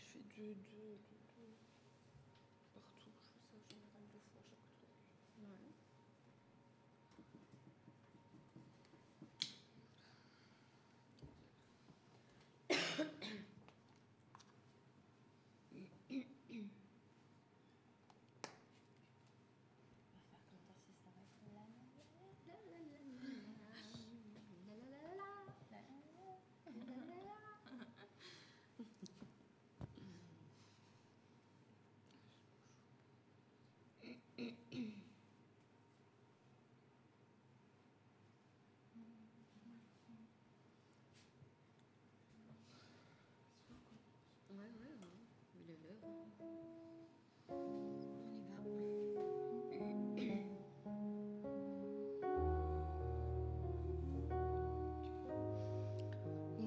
je fais du, du,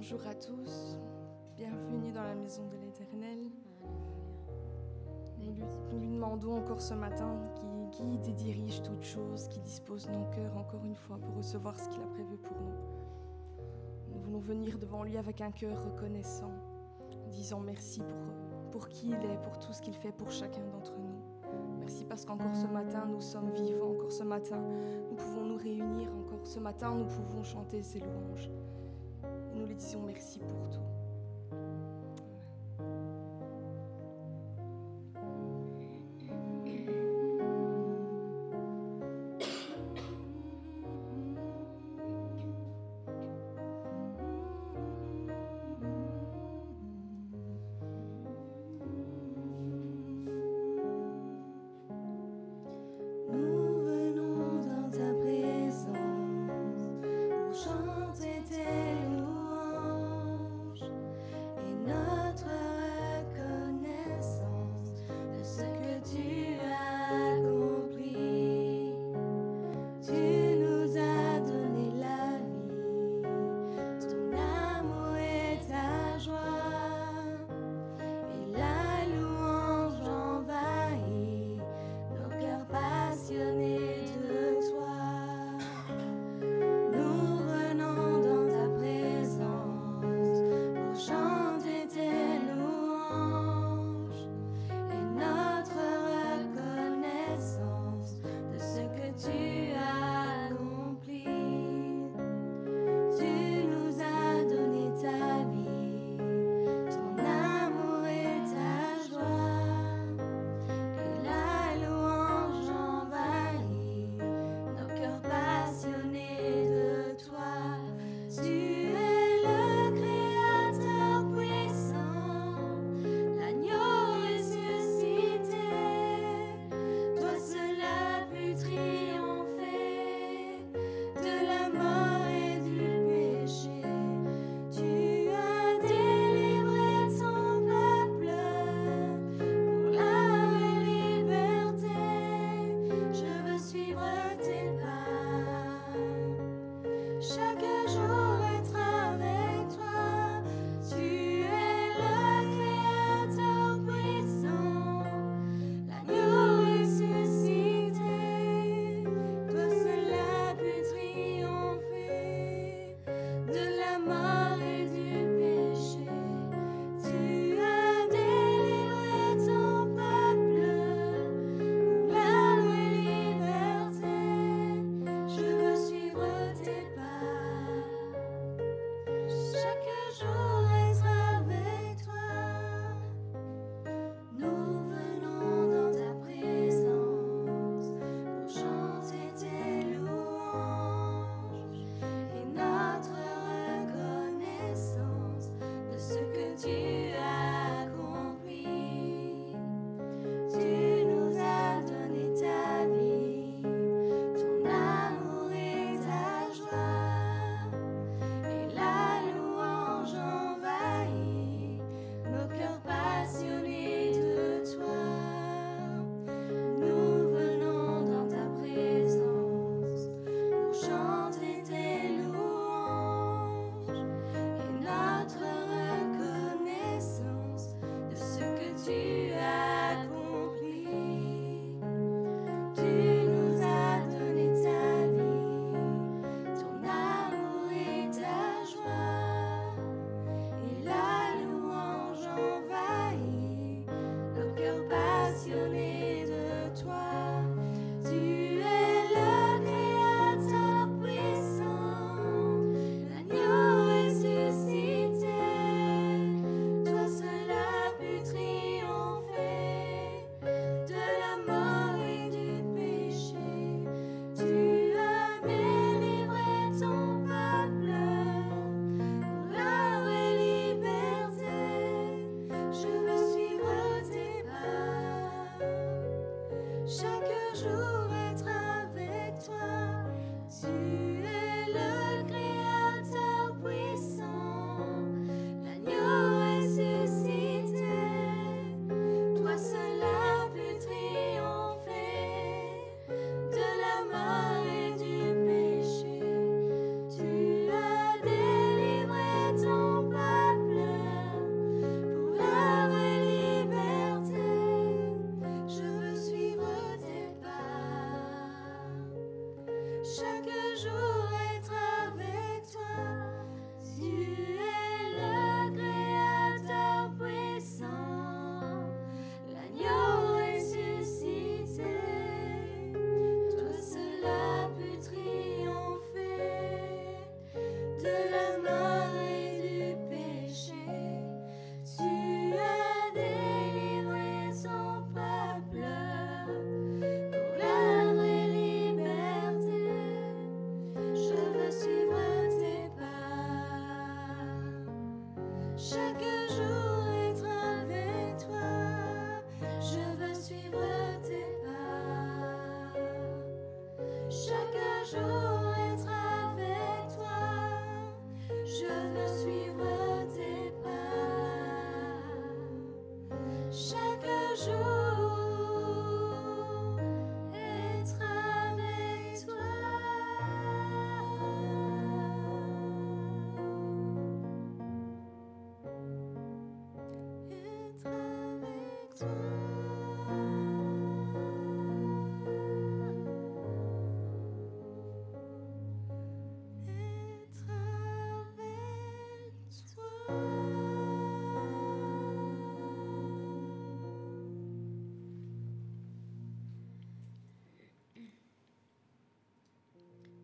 Bonjour à tous, bienvenue dans la maison de l'Éternel. Demandons encore ce matin qu'il guide et dirige toutes choses, qu'il dispose nos cœurs encore une fois pour recevoir ce qu'il a prévu pour nous. Nous voulons venir devant lui avec un cœur reconnaissant, disant merci pour, pour qui il est, pour tout ce qu'il fait pour chacun d'entre nous. Merci parce qu'encore ce matin, nous sommes vivants, encore ce matin, nous pouvons nous réunir, encore ce matin, nous pouvons chanter ses louanges. Nous lui disons merci pour tout.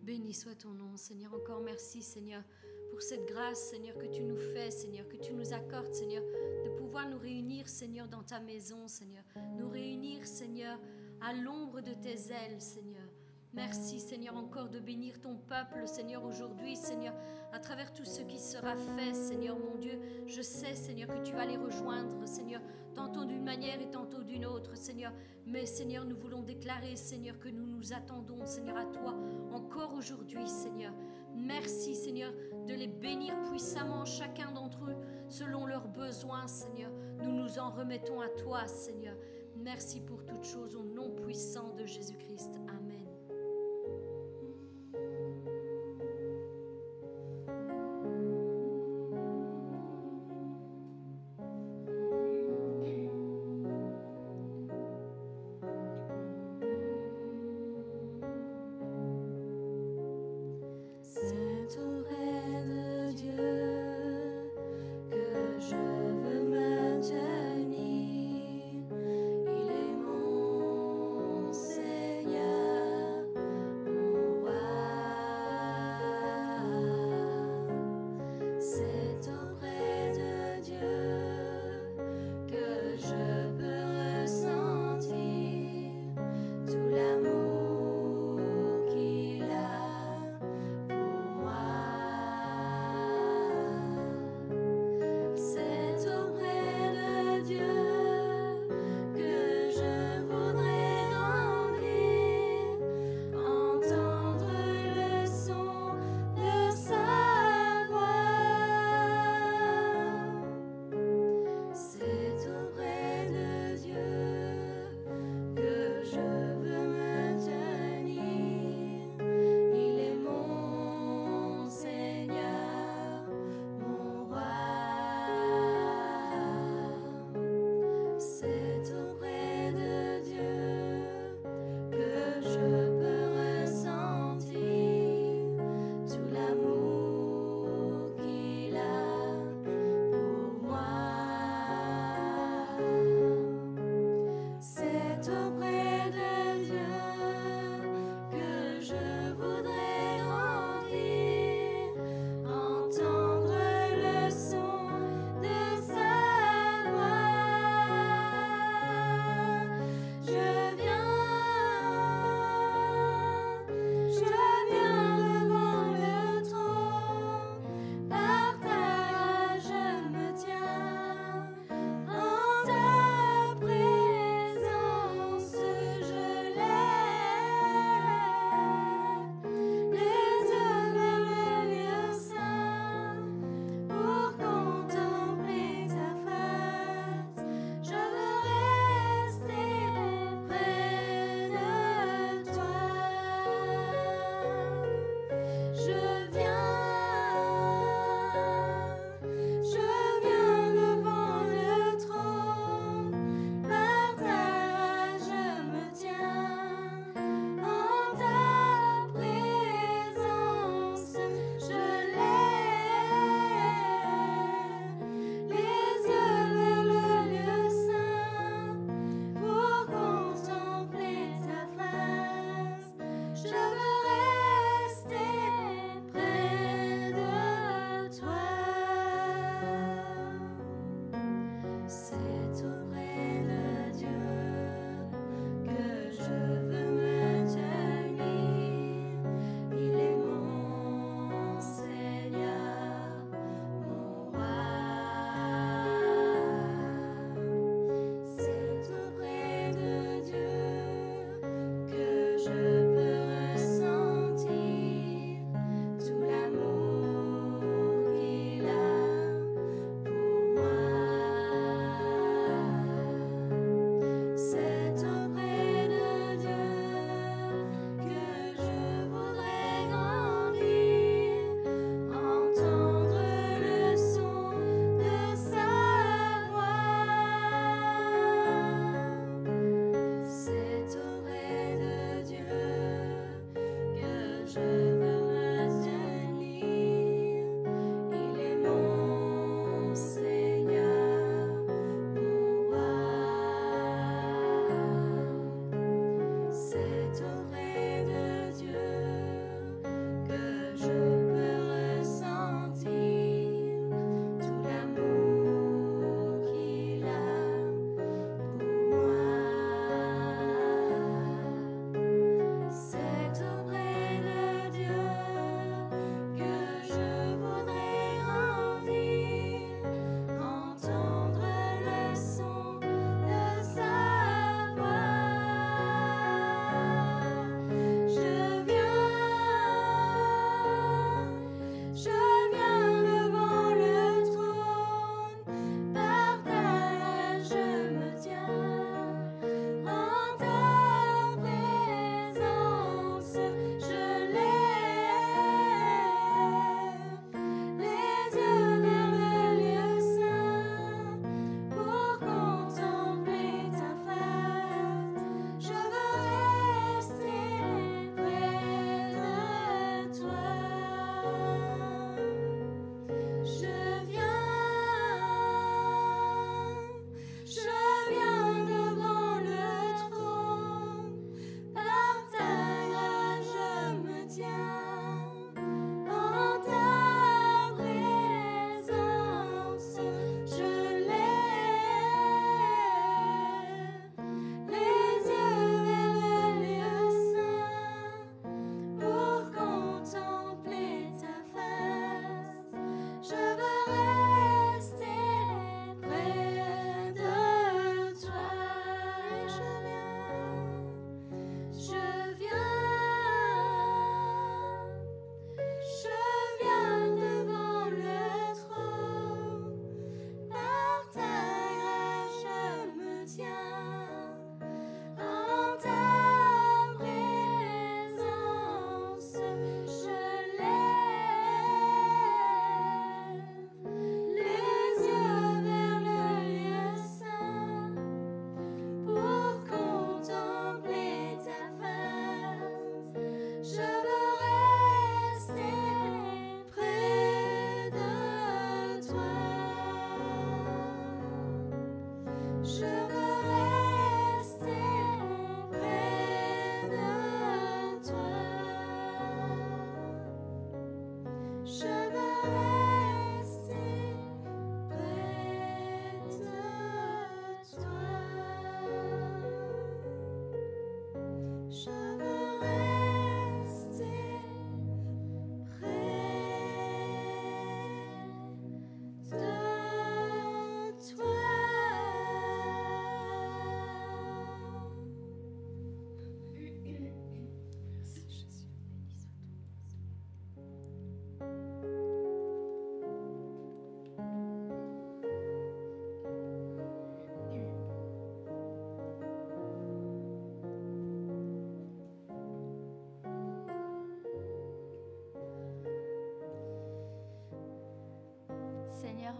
Béni soit ton nom, Seigneur. Encore merci, Seigneur, pour cette grâce, Seigneur, que tu nous fais, Seigneur, que tu nous accordes, Seigneur, de pouvoir nous réunir, Seigneur, dans ta maison, Seigneur. Nous réunir, Seigneur, à l'ombre de tes ailes, Seigneur. Merci, Seigneur, encore de bénir ton peuple, Seigneur, aujourd'hui, Seigneur, à travers tout ce qui sera fait, Seigneur, mon Dieu. Je sais, Seigneur, que tu vas les rejoindre, Seigneur, tantôt d'une manière et tantôt d'une autre, Seigneur. Mais, Seigneur, nous voulons déclarer, Seigneur, que nous nous attendons, Seigneur, à toi, encore aujourd'hui, Seigneur. Merci, Seigneur, de les bénir puissamment, chacun d'entre eux, selon leurs besoins, Seigneur. Nous nous en remettons à toi, Seigneur. Merci pour toutes choses, au nom puissant de Jésus-Christ. Amen.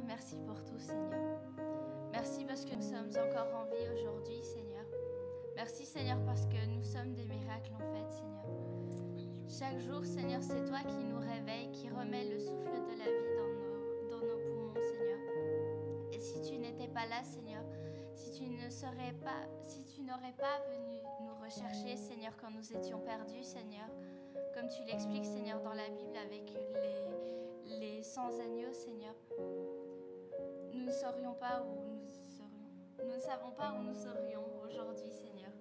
Merci pour tout, Seigneur. Merci parce que nous sommes encore en vie aujourd'hui, Seigneur. Merci, Seigneur, parce que nous sommes des miracles, en fait, Seigneur. Chaque jour, Seigneur, c'est toi qui nous réveille, qui remet le souffle de la vie dans nos, poumons, Seigneur. Et si tu n'étais pas là, Seigneur, si tu n'aurais pas venu nous rechercher, Seigneur, quand nous étions perdus, Seigneur, comme tu l'expliques, Seigneur, dans la Bible avec les, les 100 agneaux, Seigneur, serions pas où nous serions. Nous ne savons pas où nous serions aujourd'hui, Seigneur.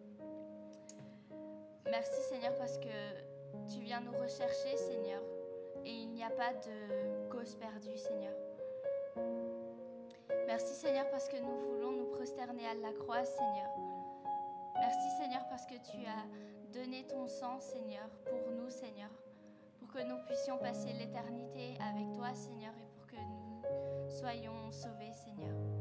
Merci, Seigneur, parce que tu viens nous rechercher, Seigneur, et il n'y a pas de cause perdue, Seigneur. Merci, Seigneur, parce que nous voulons nous prosterner à la croix, Seigneur. Merci, Seigneur, parce que tu as donné ton sang, Seigneur, pour nous, Seigneur, pour que nous puissions passer l'éternité avec toi, Seigneur, et soyons sauvés, Seigneur.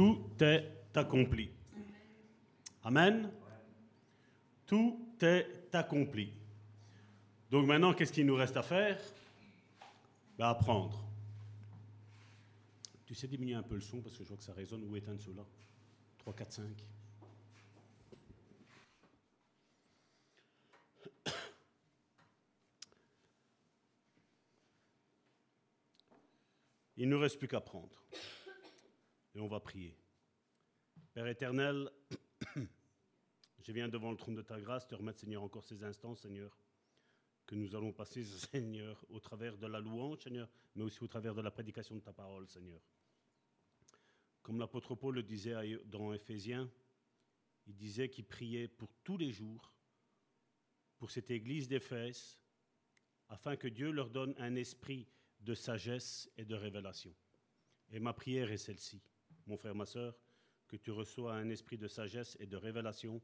Tout est accompli. Amen. Tout est accompli. Donc maintenant, qu'est-ce qu'il nous reste à faire? Ben, Apprendre. Tu sais diminuer un peu le son parce que je vois que ça résonne. Où éteindre cela 3, 4, 5. Il ne nous reste plus qu'à prendre. On va prier. Père éternel, je viens devant le trône de ta grâce te remettre, Seigneur, encore ces instants, Seigneur, que nous allons passer, Seigneur, au travers de la louange, Seigneur, mais aussi au travers de la prédication de ta parole, Seigneur. Comme l'apôtre Paul le disait dans Éphésiens, il disait qu'il priait pour tous les jours, pour cette église d'Éphèse, afin que Dieu leur donne un esprit de sagesse et de révélation. Et ma prière est celle-ci, mon frère, ma soeur, que tu reçois un esprit de sagesse et de révélation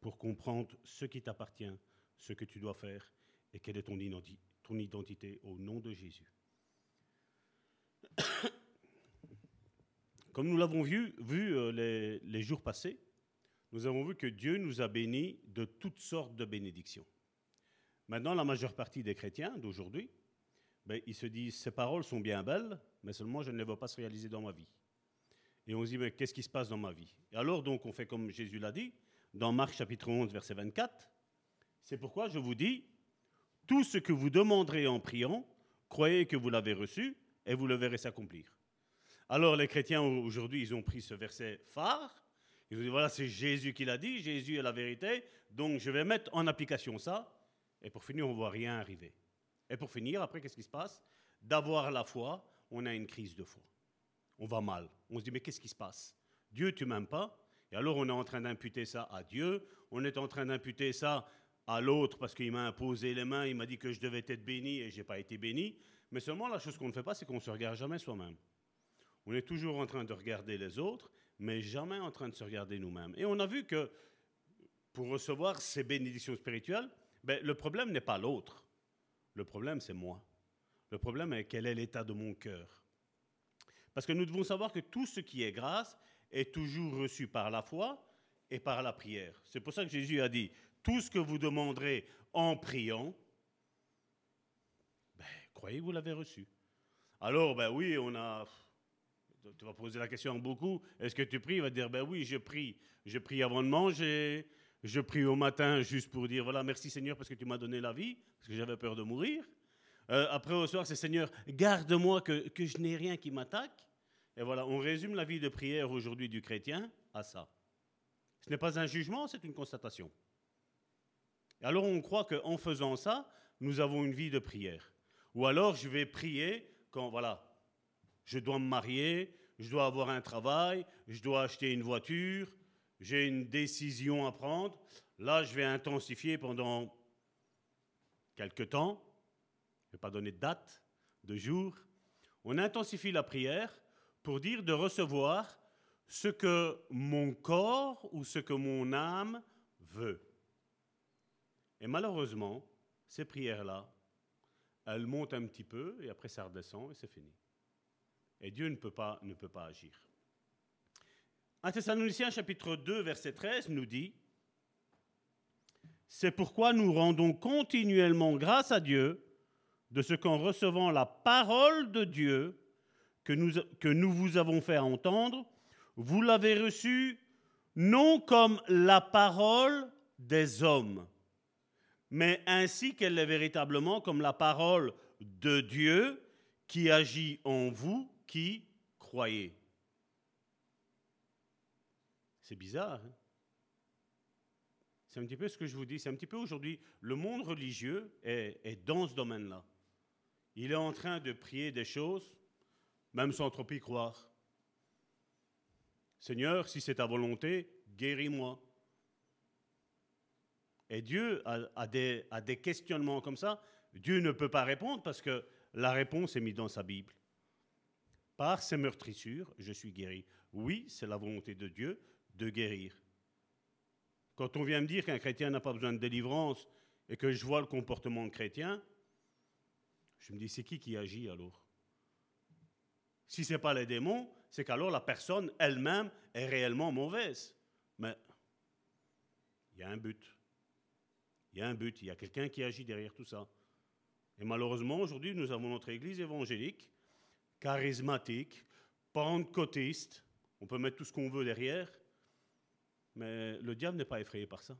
pour comprendre ce qui t'appartient, ce que tu dois faire et quelle est ton, identité au nom de Jésus. Comme nous l'avons vu, vu euh, les, les, jours passés, nous avons vu que Dieu nous a bénis de toutes sortes de bénédictions. Maintenant, la majeure partie des chrétiens d'aujourd'hui, ben, ils se disent, ces paroles sont bien belles, mais seulement je ne les vois pas se réaliser dans ma vie. Et on se dit, mais qu'est-ce qui se passe dans ma vie? Et alors, donc, on fait comme Jésus l'a dit, dans Marc chapitre 11, verset 24, c'est pourquoi je vous dis, tout ce que vous demanderez en priant, croyez que vous l'avez reçu et vous le verrez s'accomplir. Alors les chrétiens aujourd'hui, ils ont pris ce verset phare. Ils ont dit, voilà, c'est Jésus qui l'a dit, Jésus est la vérité, donc je vais mettre en application ça. Et pour finir, on ne voit rien arriver. Et pour finir, après, qu'est-ce qui se passe? D'avoir la foi, on a une crise de foi. On va mal. On se dit, mais qu'est-ce qui se passe? Dieu, tu m'aimes pas? Et alors, on est en train d'imputer ça à Dieu. On est en train d'imputer ça à l'autre parce qu'il m'a imposé les mains, il m'a dit que je devais être béni et je n'ai pas été béni. Mais seulement, la chose qu'on ne fait pas, c'est qu'on ne se regarde jamais soi-même. On est toujours en train de regarder les autres, mais jamais en train de se regarder nous-mêmes. Et on a vu que pour recevoir ces bénédictions spirituelles, ben, le problème n'est pas l'autre. Le problème, c'est moi. Le problème est quel est l'état de mon cœur. Parce que nous devons savoir que tout ce qui est grâce est toujours reçu par la foi et par la prière. C'est pour ça que Jésus a dit, tout ce que vous demanderez en priant, ben, croyez vous l'avez reçu. Alors, ben oui, on a tu vas poser la question à beaucoup, est-ce que tu pries? Il va dire, ben oui, je prie. Je prie avant de manger, je prie au matin juste pour dire, voilà, merci Seigneur parce que tu m'as donné la vie, parce que j'avais peur de mourir. Euh, après au soir, c'est Seigneur, garde-moi que, que je n'ai rien qui m'attaque. Et voilà, on résume la vie de prière aujourd'hui du chrétien à ça. Ce n'est pas un jugement, c'est une constatation. Alors on croit qu'en faisant ça, nous avons une vie de prière. Ou alors je vais prier quand, voilà, je dois me marier, je dois avoir un travail, je dois acheter une voiture, j'ai une décision à prendre. Là, je vais intensifier pendant quelques temps. Ne vais pas donner de date, de jour. On intensifie la prière pour dire de recevoir ce que mon corps ou ce que mon âme veut. Et malheureusement, ces prières-là, elles montent un petit peu et après ça redescend et c'est fini. Et Dieu ne peut pas, ne peut pas agir. 1 Thessaloniciens chapitre 2 verset 13 nous dit, C'est pourquoi nous rendons continuellement grâce à Dieu de ce qu'en recevant la parole de Dieu que nous, vous avons fait entendre, vous l'avez reçue non comme la parole des hommes, mais ainsi qu'elle est véritablement comme la parole de Dieu qui agit en vous qui croyez. C'est bizarre. Hein? C'est un petit peu ce que je vous dis. C'est un petit peu aujourd'hui, le monde religieux est dans ce domaine-là. Il est en train de prier des choses, même sans trop y croire. Seigneur, si c'est ta volonté, guéris-moi. Et Dieu a, des, questionnements comme ça. Dieu ne peut pas répondre parce que la réponse est mise dans sa Bible. Par ces meurtrissures, je suis guéri. Oui, c'est la volonté de Dieu de guérir. Quand on vient me dire qu'un chrétien n'a pas besoin de délivrance et que je vois le comportement chrétien, je me dis, c'est qui qui agit alors? Si ce n'est pas les démons, c'est qu'alors la personne elle-même est réellement mauvaise. Mais il y a un but. Il y a un but, il y a quelqu'un qui agit derrière tout ça. Et malheureusement, aujourd'hui, nous avons notre église évangélique, charismatique, pentecôtiste. On peut mettre tout ce qu'on veut derrière, mais le diable n'est pas effrayé par ça.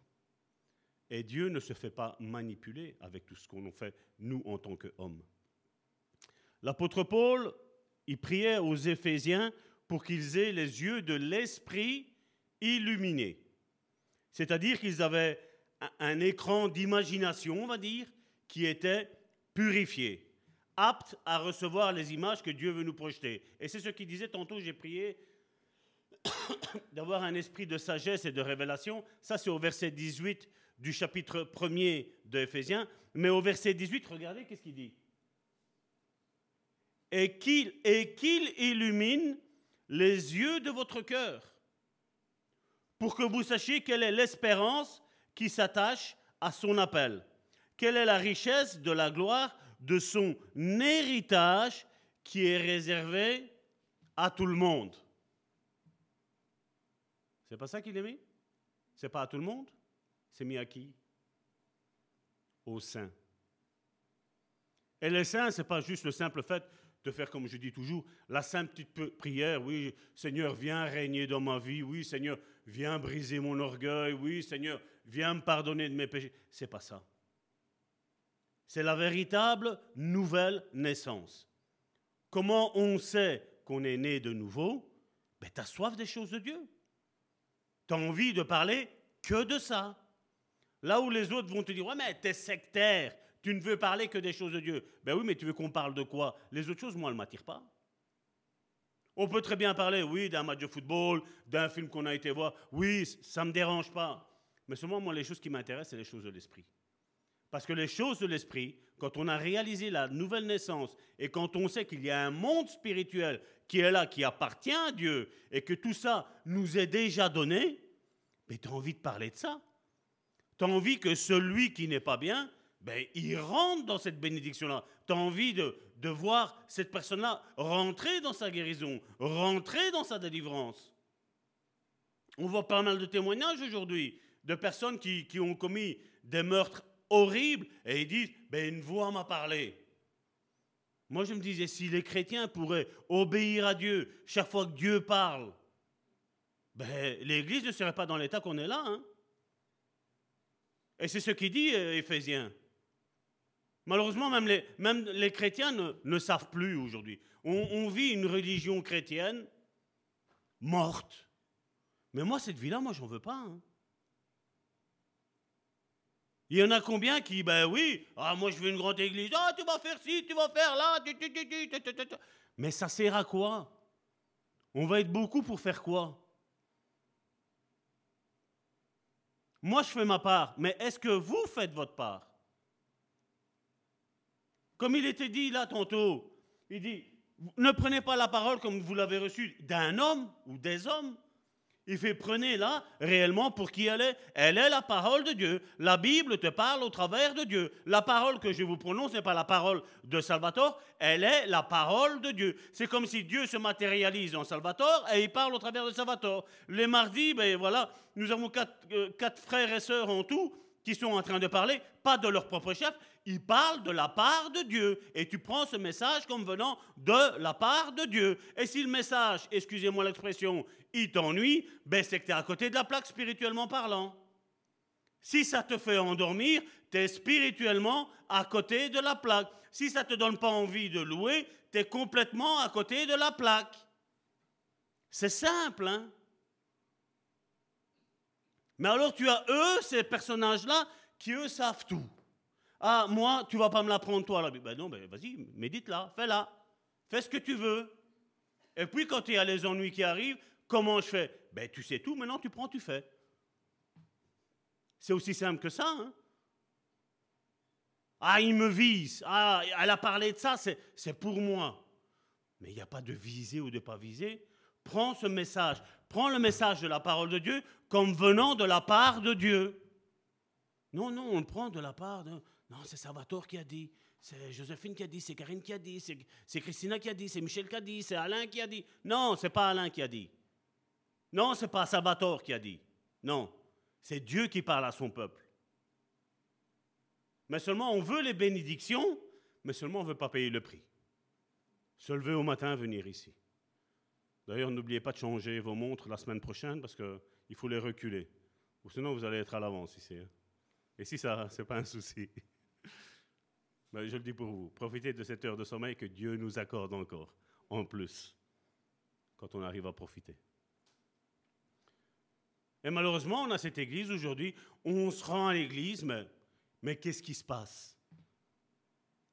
Et Dieu ne se fait pas manipuler avec tout ce qu'on fait, nous, en tant qu'hommes. L'apôtre Paul, il priait aux Éphésiens pour qu'ils aient les yeux de l'esprit illuminés. C'est-à-dire qu'ils avaient un écran d'imagination, on va dire, qui était purifié, apte à recevoir les images que Dieu veut nous projeter. Et c'est ce qu'il disait tantôt, j'ai prié d'avoir un esprit de sagesse et de révélation. Ça, c'est au verset 18 du chapitre 1er de Éphésiens. Mais au verset 18, regardez qu'est-ce qu'il dit? Et qu'il, illumine les yeux de votre cœur, pour que vous sachiez quelle est l'espérance qui s'attache à son appel, quelle est la richesse de la gloire de son héritage qui est réservé à tout le monde. C'est pas ça qu'il est mis? C'est pas à tout le monde? C'est mis à qui? Aux saints. Et les saints, c'est pas juste le simple fait de faire comme je dis toujours, la simple petite prière, oui, Seigneur, viens régner dans ma vie, oui, Seigneur, viens briser mon orgueil, oui, Seigneur, viens me pardonner de mes péchés. C'est pas ça. C'est la véritable nouvelle naissance. Comment on sait qu'on est né de nouveau? Ben, Tu as soif des choses de Dieu. Tu as envie de parler que de ça. Là où les autres vont te dire, ouais, mais t'es sectaire, tu ne veux parler que des choses de Dieu. Ben oui, mais tu veux qu'on parle de quoi? Les autres choses, moi, elles ne m'attirent pas. On peut très bien parler, oui, d'un match de football, d'un film qu'on a été voir. Oui, ça ne me dérange pas. Mais seulement, moi, les choses qui m'intéressent, c'est les choses de l'esprit. Parce que les choses de l'esprit, quand on a réalisé la nouvelle naissance et quand on sait qu'il y a un monde spirituel qui est là, qui appartient à Dieu et que tout ça nous est déjà donné, mais tu as envie de parler de ça. Tu as envie que celui qui n'est pas bien, ben, il rentre dans cette bénédiction-là. Tu as envie de, voir cette personne-là rentrer dans sa guérison, rentrer dans sa délivrance. On voit pas mal de témoignages aujourd'hui de personnes qui, ont commis des meurtres horrible et ils disent, ben une voix m'a parlé. Moi, je me disais, si les chrétiens pourraient obéir à Dieu chaque fois que Dieu parle, ben, l'Église ne serait pas dans l'état qu'on est là. Hein. Et c'est ce qu'il dit euh, Éphésiens. Malheureusement, même les, chrétiens ne, savent plus aujourd'hui. On, vit une religion chrétienne morte. Mais moi, cette vie-là, moi, j'en veux pas. Hein. Il y en a combien qui, ben oui, ah, moi je veux une grande église, ah, tu vas faire ci, tu vas faire là, mais ça sert à quoi? On va être beaucoup pour faire quoi? Moi je fais ma part, mais est-ce que vous faites votre part? Comme il était dit là tantôt, il dit, ne prenez pas la parole comme vous l'avez reçue d'un homme ou des hommes, il fait prenez là réellement pour qui elle est. Elle est la parole de Dieu. La Bible te parle au travers de Dieu. La parole que je vous prononce n'est pas la parole de Salvatore, elle est la parole de Dieu. C'est comme si Dieu se matérialise en Salvatore et il parle au travers de Salvatore. Les mardis, ben voilà, nous avons quatre, euh, quatre frères et sœurs en tout qui sont en train de parler, pas de leur propre chef, ils parlent de la part de Dieu. Et tu prends ce message comme venant de la part de Dieu. Et si le message, excusez-moi l'expression, il t'ennuie, ben c'est que tu es à côté de la plaque spirituellement parlant. Si ça te fait endormir, tu es spirituellement à côté de la plaque. Si ça ne te donne pas envie de louer, tu es complètement à côté de la plaque. C'est simple, hein? Mais alors tu as eux, ces personnages-là, qui eux savent tout. Ah, moi, tu vas pas me l'apprendre toi, la Ben non, ben vas-y, médite-la, fais-la. Fais ce que tu veux. Et puis quand il y a les ennuis qui arrivent, comment je fais? Ben tu sais tout, maintenant tu prends, tu fais. C'est aussi simple que ça. Hein ah, il me vise. Ah, elle a parlé de ça, c'est pour moi. Mais il n'y a pas de viser ou de pas viser. Prends ce message. Prends le message de la parole de Dieu comme venant de la part de Dieu. Non, non, on le prend de la part de... Non, c'est Salvatore qui a dit, c'est Joséphine qui a dit, c'est Karine qui a dit, c'est Christina qui a dit, c'est Michel qui a dit, c'est Alain qui a dit. Non, c'est pas Alain qui a dit. Non, c'est pas Salvatore qui a dit. Non, c'est Dieu qui parle à son peuple. Mais seulement on veut les bénédictions, mais seulement on ne veut pas payer le prix. Se lever au matin, venir ici. D'ailleurs, n'oubliez pas de changer vos montres la semaine prochaine parce qu'il faut les reculer. Ou sinon, vous allez être à l'avance ici. hein. Et si ça, c'est pas un souci. Mais je le dis pour vous, profitez de cette heure de sommeil que Dieu nous accorde encore, en plus, quand on arrive à profiter. Et malheureusement, on a cette église aujourd'hui, on se rend à l'église, mais, mais qu'est-ce qui se passe?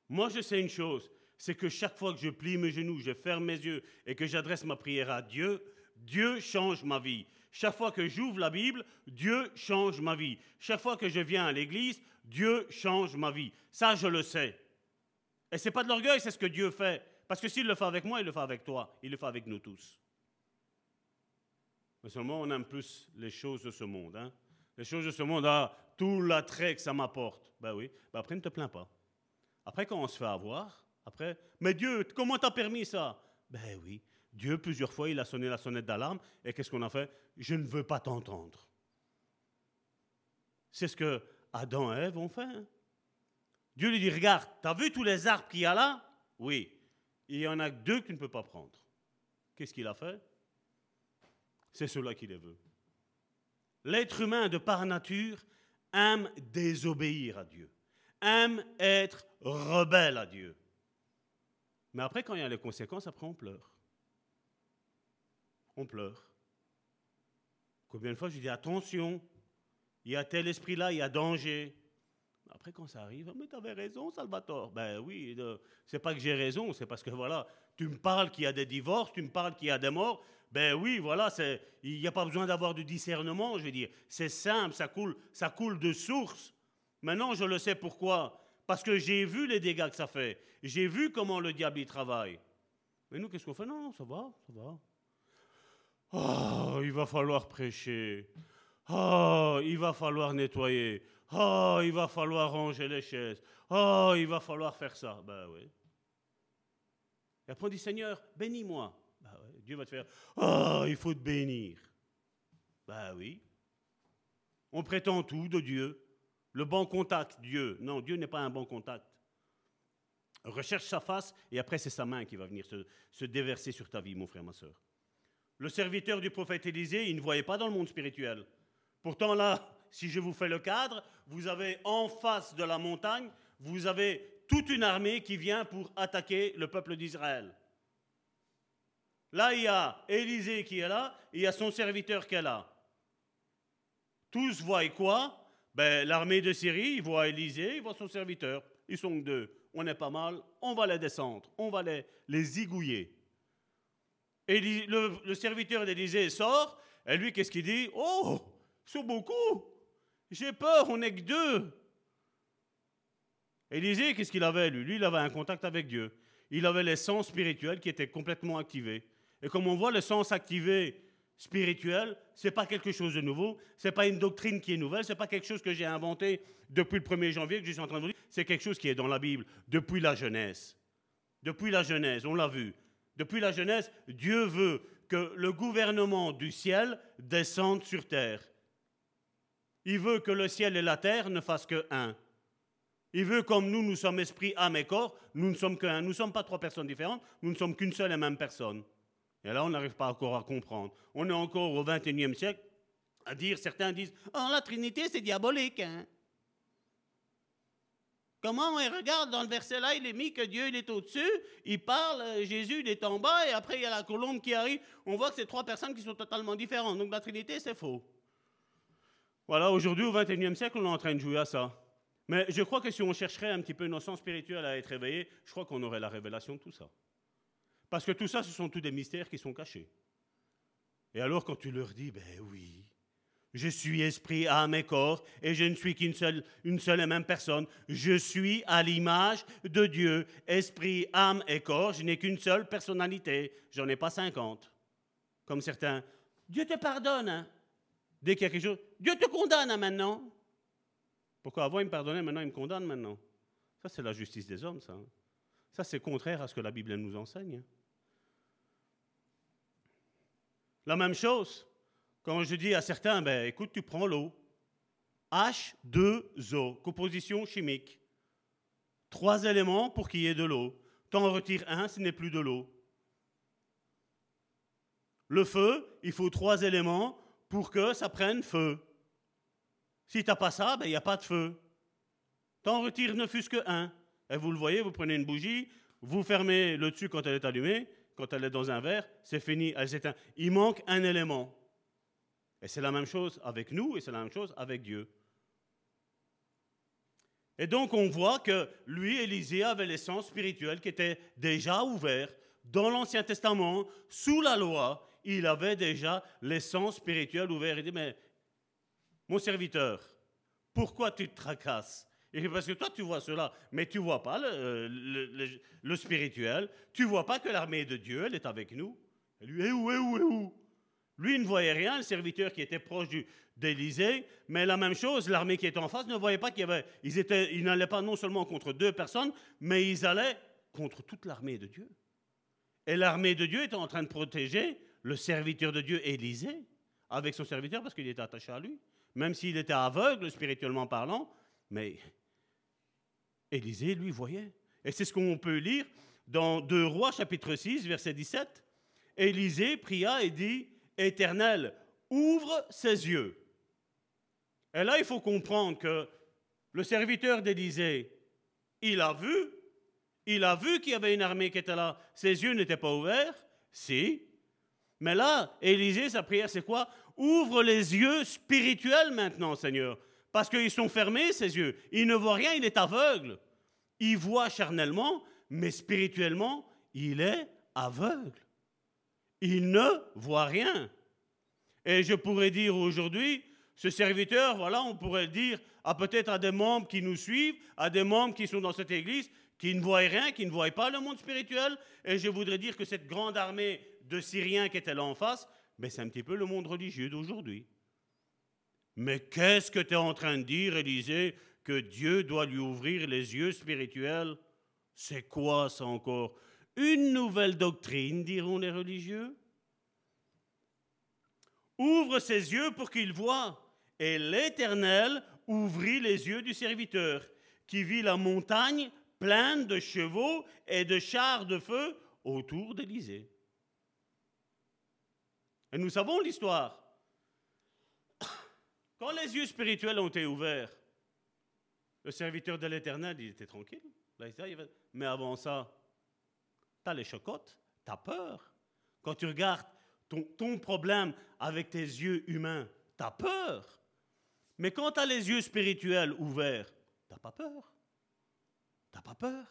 Moi, je sais une chose, c'est que chaque fois que je plie mes genoux, je ferme mes yeux et que j'adresse ma prière à Dieu, Dieu change ma vie. Chaque fois que j'ouvre la Bible, Dieu change ma vie. Chaque fois que je viens à l'église, Dieu change ma vie. Ça, je le sais. Et ce n'est pas de l'orgueil, c'est ce que Dieu fait. Parce que s'il le fait avec moi, il le fait avec toi. Il le fait avec nous tous. Mais seulement, on aime plus les choses de ce monde. hein. Les choses de ce monde, ah, tout l'attrait que ça m'apporte. Ben oui. Ben après, ne te plains pas. Après, quand on se fait avoir, après, mais Dieu, comment t'as permis ça? Ben oui. Dieu, plusieurs fois, il a sonné la sonnette d'alarme. Et qu'est-ce qu'on a fait? Je ne veux pas t'entendre. C'est ce que Adam et Ève ont fait. hein. Dieu lui dit, regarde, t'as vu tous les arbres qu'il y a là? Oui. Il y en a deux que tu ne peux pas prendre. Qu'est-ce qu'il a fait? C'est cela qui les veut. L'être humain, de par nature, aime désobéir à Dieu, aime être rebelle à Dieu. Mais après, quand il y a les conséquences, après, on pleure. On pleure. Combien de fois je dis attention, il y a tel esprit-là, il y a danger. Après, quand ça arrive, mais tu avais raison, Salvatore. Ben oui, euh, c'est pas que j'ai raison, c'est parce que voilà, tu me parles qu'il y a des divorces, tu me parles qu'il y a des morts. Ben oui, voilà, il n'y a pas besoin d'avoir du discernement, je veux dire. C'est simple, ça coule, ça coule de source. Maintenant, je le sais pourquoi. Parce que j'ai vu les dégâts que ça fait. J'ai vu comment le diable y travaille. Mais nous, qu'est-ce qu'on fait? Non, ça va, ça va. Oh, il va falloir prêcher. Oh, il va falloir nettoyer. Oh, il va falloir ranger les chaises. Oh, il va falloir faire ça. Ben oui. Et après on dit Seigneur, bénis-moi. Ben ouais, Dieu va te faire Oh, il faut te bénir. Ben oui. On prétend tout de Dieu. Le bon contact, Dieu. Non, Dieu n'est pas un bon contact. Recherche sa face et après c'est sa main qui va venir se, se déverser sur ta vie, mon frère, ma soeur. Le serviteur du prophète Élisée, il ne voyait pas dans le monde spirituel. Pourtant là, si je vous fais le cadre, vous avez en face de la montagne, vous avez toute une armée qui vient pour attaquer le peuple d'Israël. Là, il y a Élisée qui est là, et il y a son serviteur qui est là. Tous voient quoi? Ben, L'armée de Syrie, ils voient Élisée, ils voient son serviteur. Ils sont deux. On est pas mal, on va les descendre, on va les, les zigouiller. Éli- le, le serviteur d'Élisée sort, et lui, qu'est-ce qu'il dit? Oh, sont beaucoup. J'ai peur, on n'est que deux. Élisée, qu'est-ce qu'il avait, lui? Lui, il avait un contact avec Dieu. Il avait les sens spirituels qui étaient complètement activés. Et comme on voit, le sens activé spirituel, ce n'est pas quelque chose de nouveau, ce n'est pas une doctrine qui est nouvelle, ce n'est pas quelque chose que j'ai inventé depuis le 1er janvier que je suis en train de vous dire, c'est quelque chose qui est dans la Bible depuis la Genèse. Depuis la Genèse, on l'a vu. Depuis la Genèse, Dieu veut que le gouvernement du ciel descende sur terre. Il veut que le ciel et la terre ne fassent que un. Il veut, comme nous, nous sommes esprit, âme et corps, nous ne sommes qu'un. Nous ne sommes pas trois personnes différentes, nous ne sommes qu'une seule et même personne. Et là, on n'arrive pas encore à comprendre. On est encore au XXIe siècle à dire, certains disent, oh, la Trinité, c'est diabolique. hein. Comment on regarde dans le verset là, il est mis que Dieu est au-dessus, il parle, euh, Jésus est en bas, et après il y a la colombe qui arrive. On voit que c'est trois personnes qui sont totalement différentes. Donc la Trinité, c'est faux. Voilà, aujourd'hui, au XXIe siècle, on est en train de jouer à ça. Mais je crois que si on chercherait un petit peu nos sens spirituels à être réveillés, je crois qu'on aurait la révélation de tout ça. Parce que tout ça, ce sont tous des mystères qui sont cachés. Et alors, quand tu leur dis, ben oui, je suis esprit, âme et corps, et je ne suis qu'une seule, une seule et même personne. Je suis à l'image de Dieu, esprit, âme et corps. Je n'ai qu'une seule personnalité. J'en ai pas 50. Comme certains. Dieu te pardonne. hein. Dès qu'il y a quelque chose, Dieu te condamne hein, maintenant. Pourquoi avant il me pardonnait, maintenant il me condamne maintenant? Ça, c'est la justice des hommes, ça. hein. Ça, c'est contraire à ce que la Bible nous enseigne. hein. La même chose, quand je dis à certains, ben, écoute, tu prends l'eau. H2O, composition chimique. trois éléments pour qu'il y ait de l'eau. T'en retires un, ce n'est plus de l'eau. Le feu, il faut trois éléments pour que ça prenne feu. Si tu n'as pas ça, ben, il n'y a pas de feu. T'en retires ne fût-ce que un. Et vous le voyez, vous prenez une bougie, vous fermez le dessus quand elle est allumée, quand elle est dans un verre, c'est fini. Il manque un élément. Et c'est la même chose avec nous et c'est la même chose avec Dieu. Et donc on voit que lui, Élisée, avait l'essence spirituelle qui était déjà ouverte dans l'Ancien Testament, sous la loi, il avait déjà l'essence spirituelle ouverte. Il dit, mais mon serviteur, pourquoi tu te tracasses? Et parce que toi, tu vois cela, mais tu vois pas le, spirituel. Tu vois pas que l'armée de Dieu, elle est avec nous. Et lui, est où, est où, est où? Lui, il ne voyait rien, le serviteur qui était proche d'Élysée, mais la même chose, l'armée qui était en face ne voyait pas qu'il y avait. Ils, ils n'allaient pas non seulement contre deux personnes, mais ils allaient contre toute l'armée de Dieu. Et l'armée de Dieu était en train de protéger le serviteur de Dieu, Élisée, avec son serviteur, parce qu'il était attaché à lui. Même s'il était aveugle, spirituellement parlant, mais Élisée, lui, voyait. Et c'est ce qu'on peut lire dans 2 Rois, chapitre 6, verset 17. Élisée pria et dit, Éternel, ouvre ses yeux. Et là, il faut comprendre que le serviteur d'Élisée, il a vu, il a vu qu'il y avait une armée qui était là. Ses yeux n'étaient pas ouverts, si. Mais là, Élisée, sa prière, c'est quoi Ouvre les yeux spirituels maintenant, Seigneur. Parce qu'ils sont fermés, ses yeux. Il ne voit rien, il est aveugle. Il voit charnellement, mais spirituellement, il est aveugle. Il ne voit rien. Et je pourrais dire aujourd'hui, ce serviteur, voilà, on pourrait le dire à peut-être à des membres qui nous suivent, à des membres qui sont dans cette église, qui ne voient rien, qui ne voient pas le monde spirituel. Et je voudrais dire que cette grande armée de Syriens qui était là en face, mais c'est un petit peu le monde religieux d'aujourd'hui. Mais qu'est-ce que tu es en train de dire, Élisée, que Dieu doit lui ouvrir les yeux spirituels? C'est quoi ça encore? Une nouvelle doctrine, diront les religieux Ouvre ses yeux pour qu'il voie. Et l'Éternel ouvrit les yeux du serviteur, qui vit la montagne pleine de chevaux et de chars de feu autour d'Élysée. Et nous savons l'histoire. Quand les yeux spirituels ont été ouverts, le serviteur de l'Éternel, il était tranquille. Mais avant ça, tu as les chocottes, tu as peur. Quand tu regardes ton, problème avec tes yeux humains, tu as peur. Mais quand tu as les yeux spirituels ouverts, tu n'as pas peur. Tu n'as pas peur.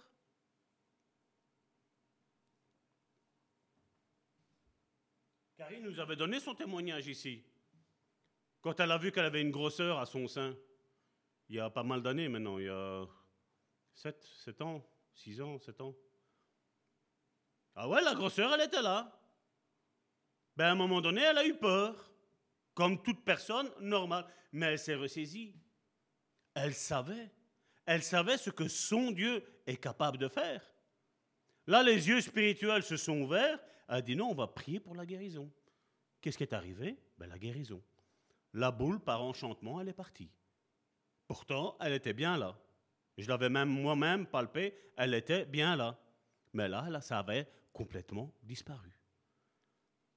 Karine nous avait donné son témoignage ici. Quand elle a vu qu'elle avait une grosseur à son sein, il y a pas mal d'années maintenant, il y a 7, 7 ans, 6 ans, 7 ans. Ah ouais, la grosseur, elle était là. Ben, à un moment donné, elle a eu peur, comme toute personne normale, mais elle s'est ressaisie. Elle savait. Elle savait ce que son Dieu est capable de faire. Là, les yeux spirituels se sont ouverts. Elle a dit non, on va prier pour la guérison. Qu'est-ce qui est arrivé? Ben, La guérison. La boule, par enchantement, elle est partie. Pourtant, elle était bien là. Je l'avais même moi-même palpée, elle était bien là. Mais là, là, ça avait complètement disparu.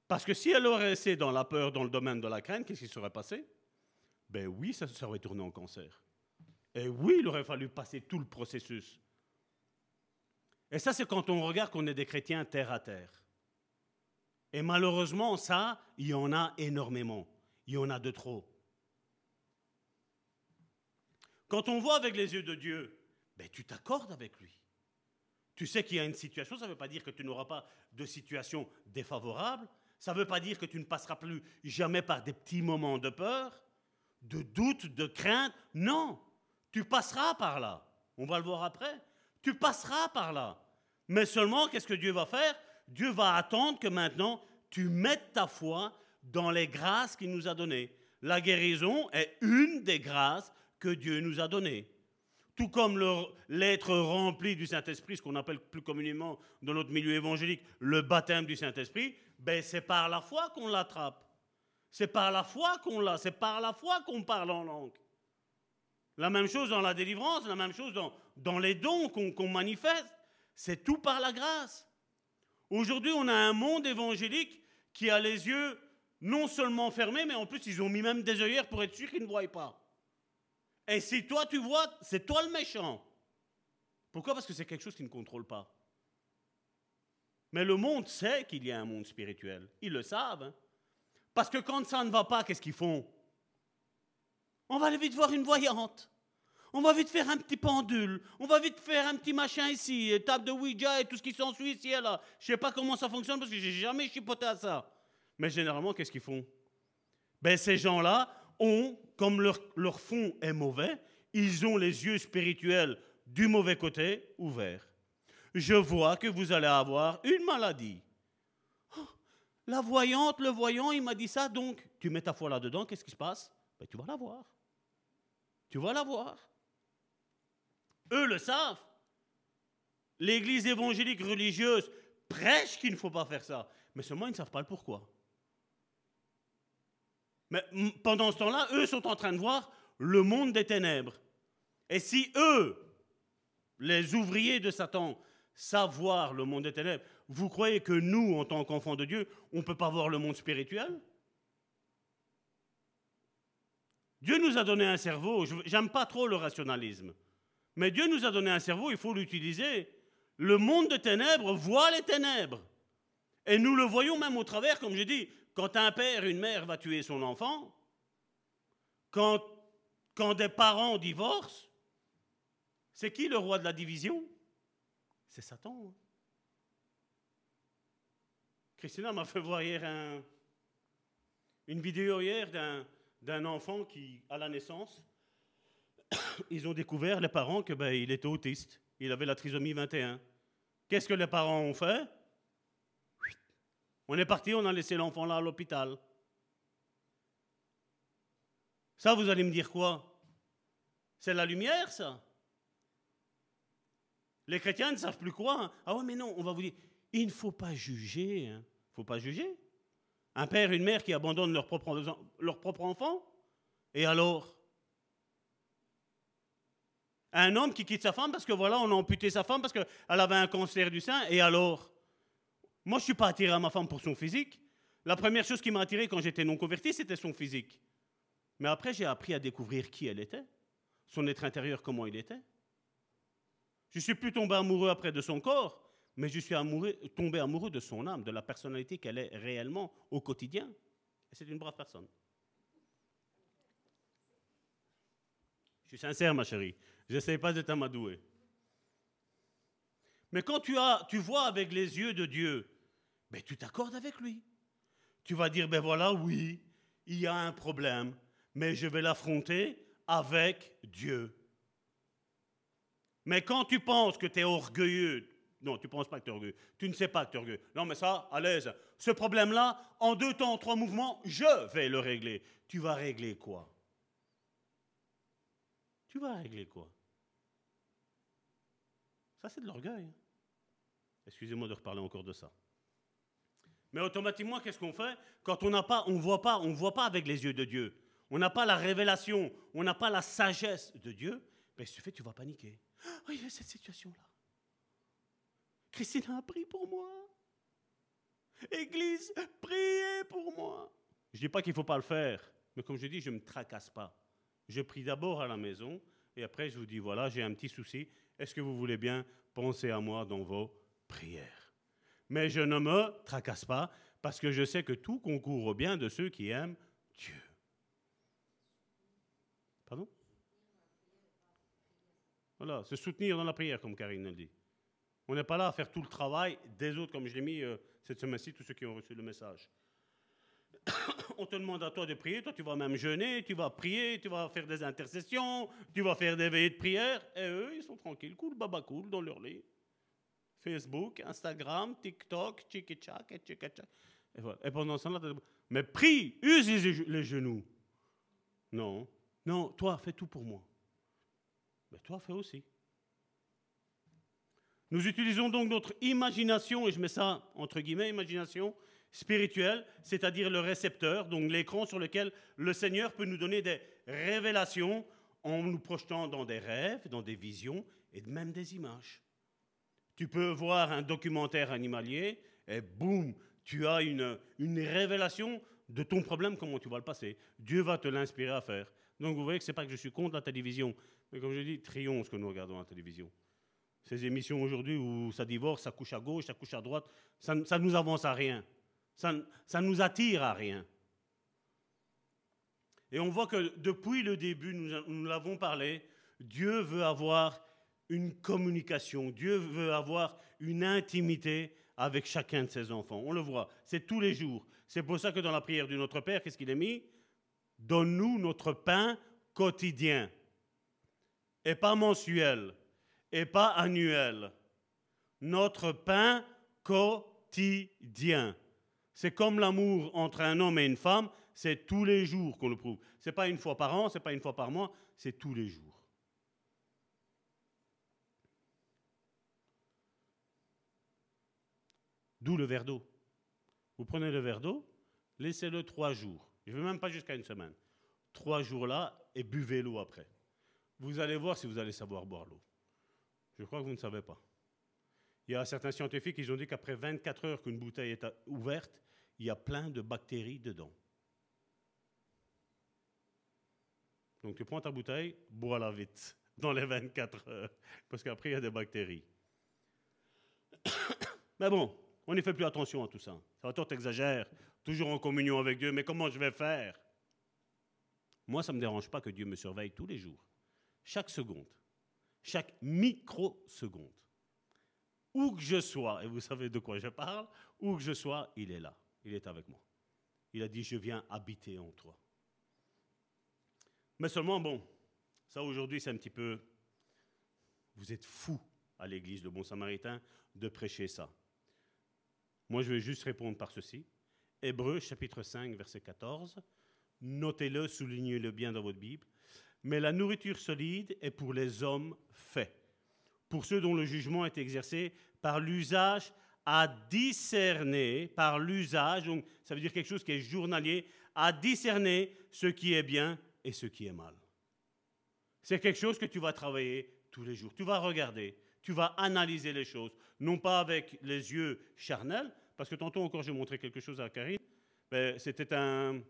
Parce que si elle aurait resté dans la peur, dans le domaine de la crainte, qu'est-ce qui serait passé? Ben oui, ça, ça aurait tourné en cancer. Et oui, il aurait fallu passer tout le processus. Et ça, c'est quand on regarde qu'on est des chrétiens terre à terre. Et malheureusement, ça, il y en a énormément il y en a de trop. Quand on voit avec les yeux de Dieu, ben, tu t'accordes avec lui. Tu sais qu'il y a une situation, ça ne veut pas dire que tu n'auras pas de situation défavorable, ça ne veut pas dire que tu ne passeras plus jamais par des petits moments de peur, de doute, de crainte. Non, tu passeras par là. On va le voir après. Tu passeras par là. Mais seulement, qu'est-ce que Dieu va faire? Dieu va attendre que maintenant tu mettes ta foi dans les grâces qu'il nous a données. La guérison est une des grâces que Dieu nous a données. Tout comme l'être rempli du Saint-Esprit, ce qu'on appelle plus communément dans notre milieu évangélique le baptême du Saint-Esprit, ben c'est par la foi qu'on l'attrape. C'est par la foi qu'on l'a, c'est par la foi qu'on parle en langue. La même chose dans la délivrance, la même chose dans, dans les dons qu'on manifeste. C'est tout par la grâce. Aujourd'hui, on a un monde évangélique qui a les yeux non seulement fermés, mais en plus, ils ont mis même des œillères pour être sûr qu'ils ne voient pas. Et si toi, tu vois, c'est toi le méchant. Pourquoi? Parce que c'est quelque chose qu'ils ne contrôle pas. Mais le monde sait qu'il y a un monde spirituel. Ils le savent. hein. Parce que quand ça ne va pas, qu'est-ce qu'ils font? On va aller vite voir une voyante. On va vite faire un petit pendule. On va vite faire un petit machin ici. Table de Ouija et tout ce qui s'ensuit ici et là. Je sais pas comment ça fonctionne parce que j'ai jamais chipoté à ça. Mais généralement, qu'est-ce qu'ils font? Ben ces gens-là ont, comme leur, fond est mauvais, ils ont les yeux spirituels du mauvais côté ouverts. Je vois que vous allez avoir une maladie. Oh, la voyante, le voyant, il m'a dit ça, donc tu mets ta foi là-dedans, qu'est-ce qui se passe? Ben, Tu vas la voir. Tu vas la voir. Eux le savent. L'église évangélique religieuse prêche qu'il ne faut pas faire ça. Mais seulement, ils ne savent pas le pourquoi. Mais pendant ce temps-là, eux sont en train de voir le monde des ténèbres. Et si eux, les ouvriers de Satan, savent voir le monde des ténèbres, vous croyez que nous, en tant qu'enfants de Dieu, on ne peut pas voir le monde spirituel? Dieu nous a donné un cerveau, j'aime pas trop le rationalisme, mais Dieu nous a donné un cerveau, il faut l'utiliser. Le monde des ténèbres voit les ténèbres. Et nous le voyons même au travers, comme je dis, quand un père, une mère va tuer son enfant, quand, quand des parents divorcent, c'est qui le roi de la division? C'est Satan. hein. Christina m'a fait voir hier un- une vidéo d'un, enfant qui, à la naissance, ils ont découvert, les parents, que ben, était autiste. Il avait la trisomie 21. Qu'est-ce que les parents ont fait? On est parti, on a laissé l'enfant là à l'hôpital. Ça, vous allez me dire quoi? C'est la lumière, ça Les chrétiens ne savent plus quoi. hein. Ah ouais, mais non, on va vous dire, il ne faut pas juger. Il ne faut pas juger. Un père, une mère qui abandonnent leur propre, leur propre enfant Et alors? Un homme qui quitte sa femme parce que voilà, on a amputé sa femme parce qu'elle avait un cancer du sein. Et alors? Moi, je ne suis pas attiré à ma femme pour son physique. La première chose qui m'a attiré quand j'étais non converti, c'était son physique. Mais après, j'ai appris à découvrir qui elle était, son être intérieur, comment il était. Je suis plus tombé amoureux après de son corps, mais je suis tombé amoureux de son âme, de la personnalité qu'elle est réellement au quotidien. Et c'est une brave personne. Je suis sincère, ma chérie. Je n'essaie pas d'être amadoué. Mais quand tu vois avec les yeux de Dieu, ben, tu t'accordes avec lui. Tu vas dire, ben voilà, oui, il y a un problème, mais je vais l'affronter avec Dieu. Mais quand tu penses que tu es orgueilleux, non, tu ne penses pas que tu es orgueilleux, tu ne sais pas que tu es orgueilleux. Non, mais ça, à l'aise. Ce problème-là, en deux temps, en trois mouvements, je vais le régler. Tu vas régler quoi? Tu vas régler quoi? Ça, c'est de l'orgueil. hein. Excusez-moi de reparler encore de ça. Mais automatiquement, qu'est-ce qu'on fait Quand on n'a pas, on voit pas, on voit pas avec les yeux de Dieu. On n'a pas la révélation, on n'a pas la sagesse de Dieu. Mais ce fait, tu vas paniquer. Oh, il y a cette situation-là. Christine a prié pour moi. Église, priez pour moi. Je dis pas qu'il faut pas le faire, mais comme je dis, je me tracasse pas. Je prie d'abord à la maison et après je vous dis voilà, j'ai un petit souci. Est-ce que vous voulez bien penser à moi dans vos prières? Mais je ne me tracasse pas parce que je sais que tout concourt au bien de ceux qui aiment Dieu. Pardon? Voilà, se soutenir dans la prière, comme Karine le dit. On n'est pas là à faire tout le travail des autres, comme je l'ai mis euh, cette semaine-ci, tous ceux qui ont reçu le message. On te demande à toi de prier, toi tu vas même jeûner, tu vas prier, tu vas faire des intercessions, tu vas faire des veillées de prière, et eux, ils sont tranquilles, cool, baba cool, dans leur lit. Facebook, Instagram, TikTok, tchiki tchak et tchiki tchak. Et, et pendant ce temps-là, mais prie, use les genoux. Non, non, toi, fais tout pour moi. Mais toi, fais aussi. Nous utilisons donc notre imagination, et je mets ça entre guillemets, imagination spirituelle, c'est-à-dire le récepteur, donc l'écran sur lequel le Seigneur peut nous donner des révélations en nous projetant dans des rêves, dans des visions, et même des images. Tu peux voir un documentaire animalier et boum, tu as une, une révélation de ton problème, comment tu vas le passer. Dieu va te l'inspirer à faire. Donc vous voyez que ce n'est pas que je suis contre la télévision, mais comme je dis, trions ce que nous regardons à la télévision. Ces émissions aujourd'hui où ça divorce, ça couche à gauche, ça couche à droite, ça ne nous avance à rien. Ça, ça nous attire à rien. Et on voit que depuis le début, nous, nous l'avons parlé, Dieu veut avoir une communication, Dieu veut avoir une intimité avec chacun de ses enfants. On le voit, c'est tous les jours. C'est pour ça que dans la prière du Notre Père, qu'est-ce qu'il est mis? Donne-nous notre pain quotidien, et pas mensuel, et pas annuel. Notre pain quotidien. C'est comme l'amour entre un homme et une femme, c'est tous les jours qu'on le prouve. C'est pas une fois par an, c'est pas une fois par mois, c'est tous les jours. D'où le verre d'eau. Vous prenez le verre d'eau, laissez-le trois jours. Je ne veux même pas jusqu'à une semaine. Trois jours là et buvez l'eau après. Vous allez voir si vous allez savoir boire l'eau. Je crois que vous ne savez pas. Il y a certains scientifiques qui ont dit qu'après 24 heures qu'une bouteille est ouverte, il y a plein de bactéries dedans. Donc tu prends ta bouteille, bois-la vite, dans les 24 heures, parce qu'après il y a des bactéries. Mais bon, on n'y fait plus attention à tout ça. Ça va, toi, t'exagères, toujours en communion avec Dieu, mais comment je vais faire? Moi, ça ne me dérange pas que Dieu me surveille tous les jours, chaque seconde, chaque microseconde. Où que je sois, et vous savez de quoi je parle, où que je sois, il est là, il est avec moi. Il a dit, je viens habiter en toi. Mais seulement, bon, ça aujourd'hui, c'est un petit peu... Vous êtes fou à l'église, le bon samaritain, de prêcher ça. Moi, je vais juste répondre par ceci. Hébreu chapitre 5, verset 14. Notez-le, soulignez-le bien dans votre Bible. Mais la nourriture solide est pour les hommes faits, pour ceux dont le jugement est exercé par l'usage à discerner, par l'usage, donc ça veut dire quelque chose qui est journalier, à discerner ce qui est bien et ce qui est mal. C'est quelque chose que tu vas travailler tous les jours. Tu vas regarder, tu vas analyser les choses, non pas avec les yeux charnels, parce que tantôt encore j'ai montré quelque chose à Karine. C'était un,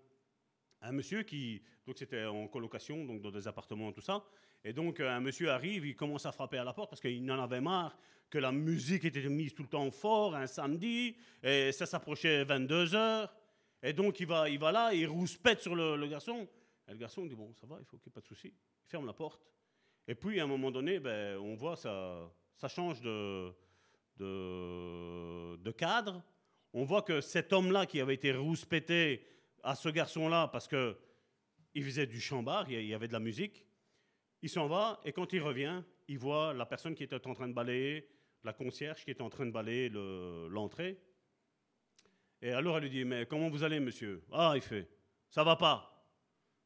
monsieur qui, donc c'était en colocation, donc dans des appartements tout ça, et donc un monsieur arrive, il commence à frapper à la porte parce qu'il en avait marre que la musique était mise tout le temps fort un samedi, et ça s'approchait 22 heures, et donc il va, il va là, il rouspète sur le, le garçon, et le garçon dit bon ça va, il faut qu'il n'y ait pas de souci, il ferme la porte, et puis à un moment donné, ben, on voit ça ça change de, cadre. On voit que cet homme-là qui avait été rouspété à ce garçon-là parce qu'il faisait du chambard, il y avait de la musique, il s'en va et quand il revient, il voit la personne qui était en train de balayer, la concierge qui était en train de balayer l'entrée. et alors elle lui dit, mais comment vous allez monsieur? Ah, il fait, ça va pas.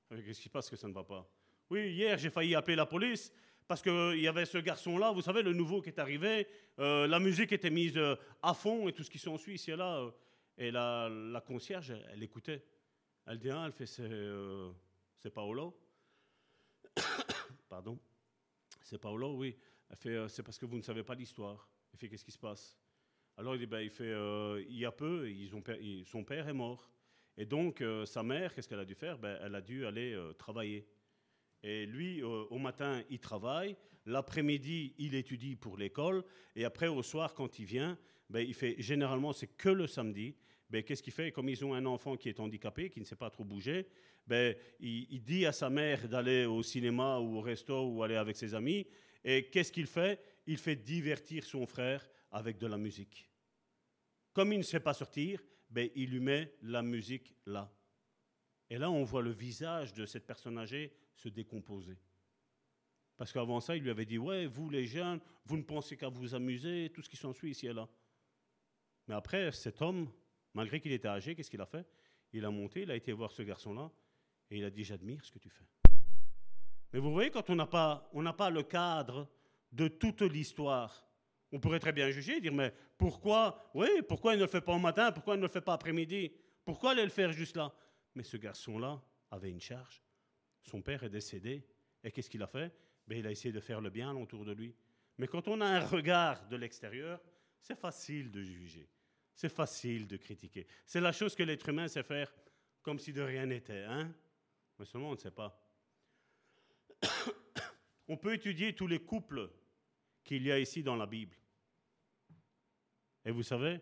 Qu'est-ce qui se passe que ça ne va pas? Oui, hier j'ai failli appeler la police parce qu'il y avait ce garçon-là, vous savez, le nouveau qui est arrivé, euh, la musique était mise euh, à fond et tout ce qui s'ensuit ici et là. Euh, et la, concierge, elle, écoutait. Elle dit, ah, elle fait, c'est Paolo. Pardon. C'est Paolo, oui. Elle fait, c'est parce que vous ne savez pas l'histoire. Elle fait, qu'est-ce qui se passe? Alors il dit, ben, il fait, il y a peu, ils ont, son père est mort. Et donc, sa mère, qu'est-ce qu'elle a dû faire? Ben, Elle a dû aller travailler. Et lui, euh, au matin, il travaille. L'après-midi, il étudie pour l'école. Et après, au soir, quand il vient, ben, il fait généralement, c'est que le samedi. Ben, qu'est-ce qu'il fait? Comme ils ont un enfant qui est handicapé, qui ne sait pas trop bouger, ben, il, dit à sa mère d'aller au cinéma ou au resto ou aller avec ses amis. Et qu'est-ce qu'il fait? Il fait divertir son frère avec de la musique. Comme il ne sait pas sortir, ben, il lui met la musique là. Et là, on voit le visage de cette personne âgée se décomposer. Parce qu'avant ça, il lui avait dit, ouais, vous les jeunes, vous ne pensez qu'à vous amuser, tout ce qui s'ensuit ici et là. Mais après, cet homme, malgré qu'il était âgé, qu'est-ce qu'il a fait? Il a monté, il a été voir ce garçon-là, et il a dit, j'admire ce que tu fais. Mais vous voyez, quand on n'a pas, pas le cadre de toute l'histoire, on pourrait très bien juger, dire, mais pourquoi, oui, pourquoi il ne le fait pas au matin, pourquoi il ne le fait pas après-midi? Pourquoi aller le faire juste là? Mais ce garçon-là avait une charge. Son père est décédé. Et qu'est-ce qu'il a fait? Ben, Il a essayé de faire le bien autour de lui. Mais quand on a un regard de l'extérieur, c'est facile de juger. C'est facile de critiquer. C'est la chose que l'être humain sait faire comme si de rien n'était. Hein? Mais seulement on ne sait pas. on peut étudier tous les couples qu'il y a ici dans la Bible. Et vous savez,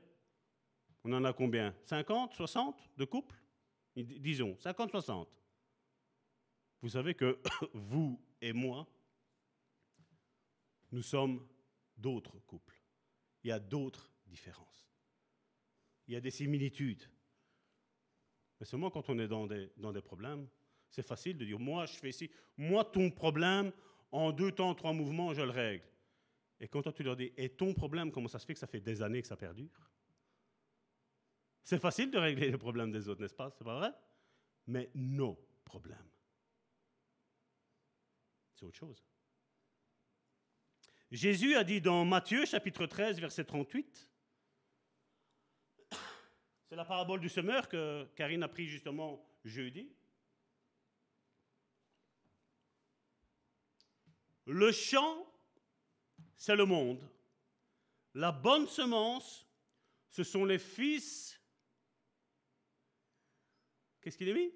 on en a combien? 50, 60 de couples? Disons, 50, 60. Vous savez que vous et moi, nous sommes d'autres couples. Il y a d'autres différences. Il y a des similitudes. Mais seulement quand on est dans des, dans des problèmes, c'est facile de dire, moi je fais ici, moi ton problème, en deux temps, trois mouvements, je le règle. Et quand toi tu leur dis, et ton problème, comment ça se fait que ça fait des années que ça perdure? C'est facile de régler les problèmes des autres, n'est-ce pas? C'est pas vrai? Mais nos problèmes. C'est autre chose. Jésus a dit dans Matthieu chapitre 13, verset 38, c'est la parabole du semeur que Karine a pris justement jeudi. Le champ, c'est le monde. La bonne semence, ce sont les fils. Qu'est-ce qu'il a mis?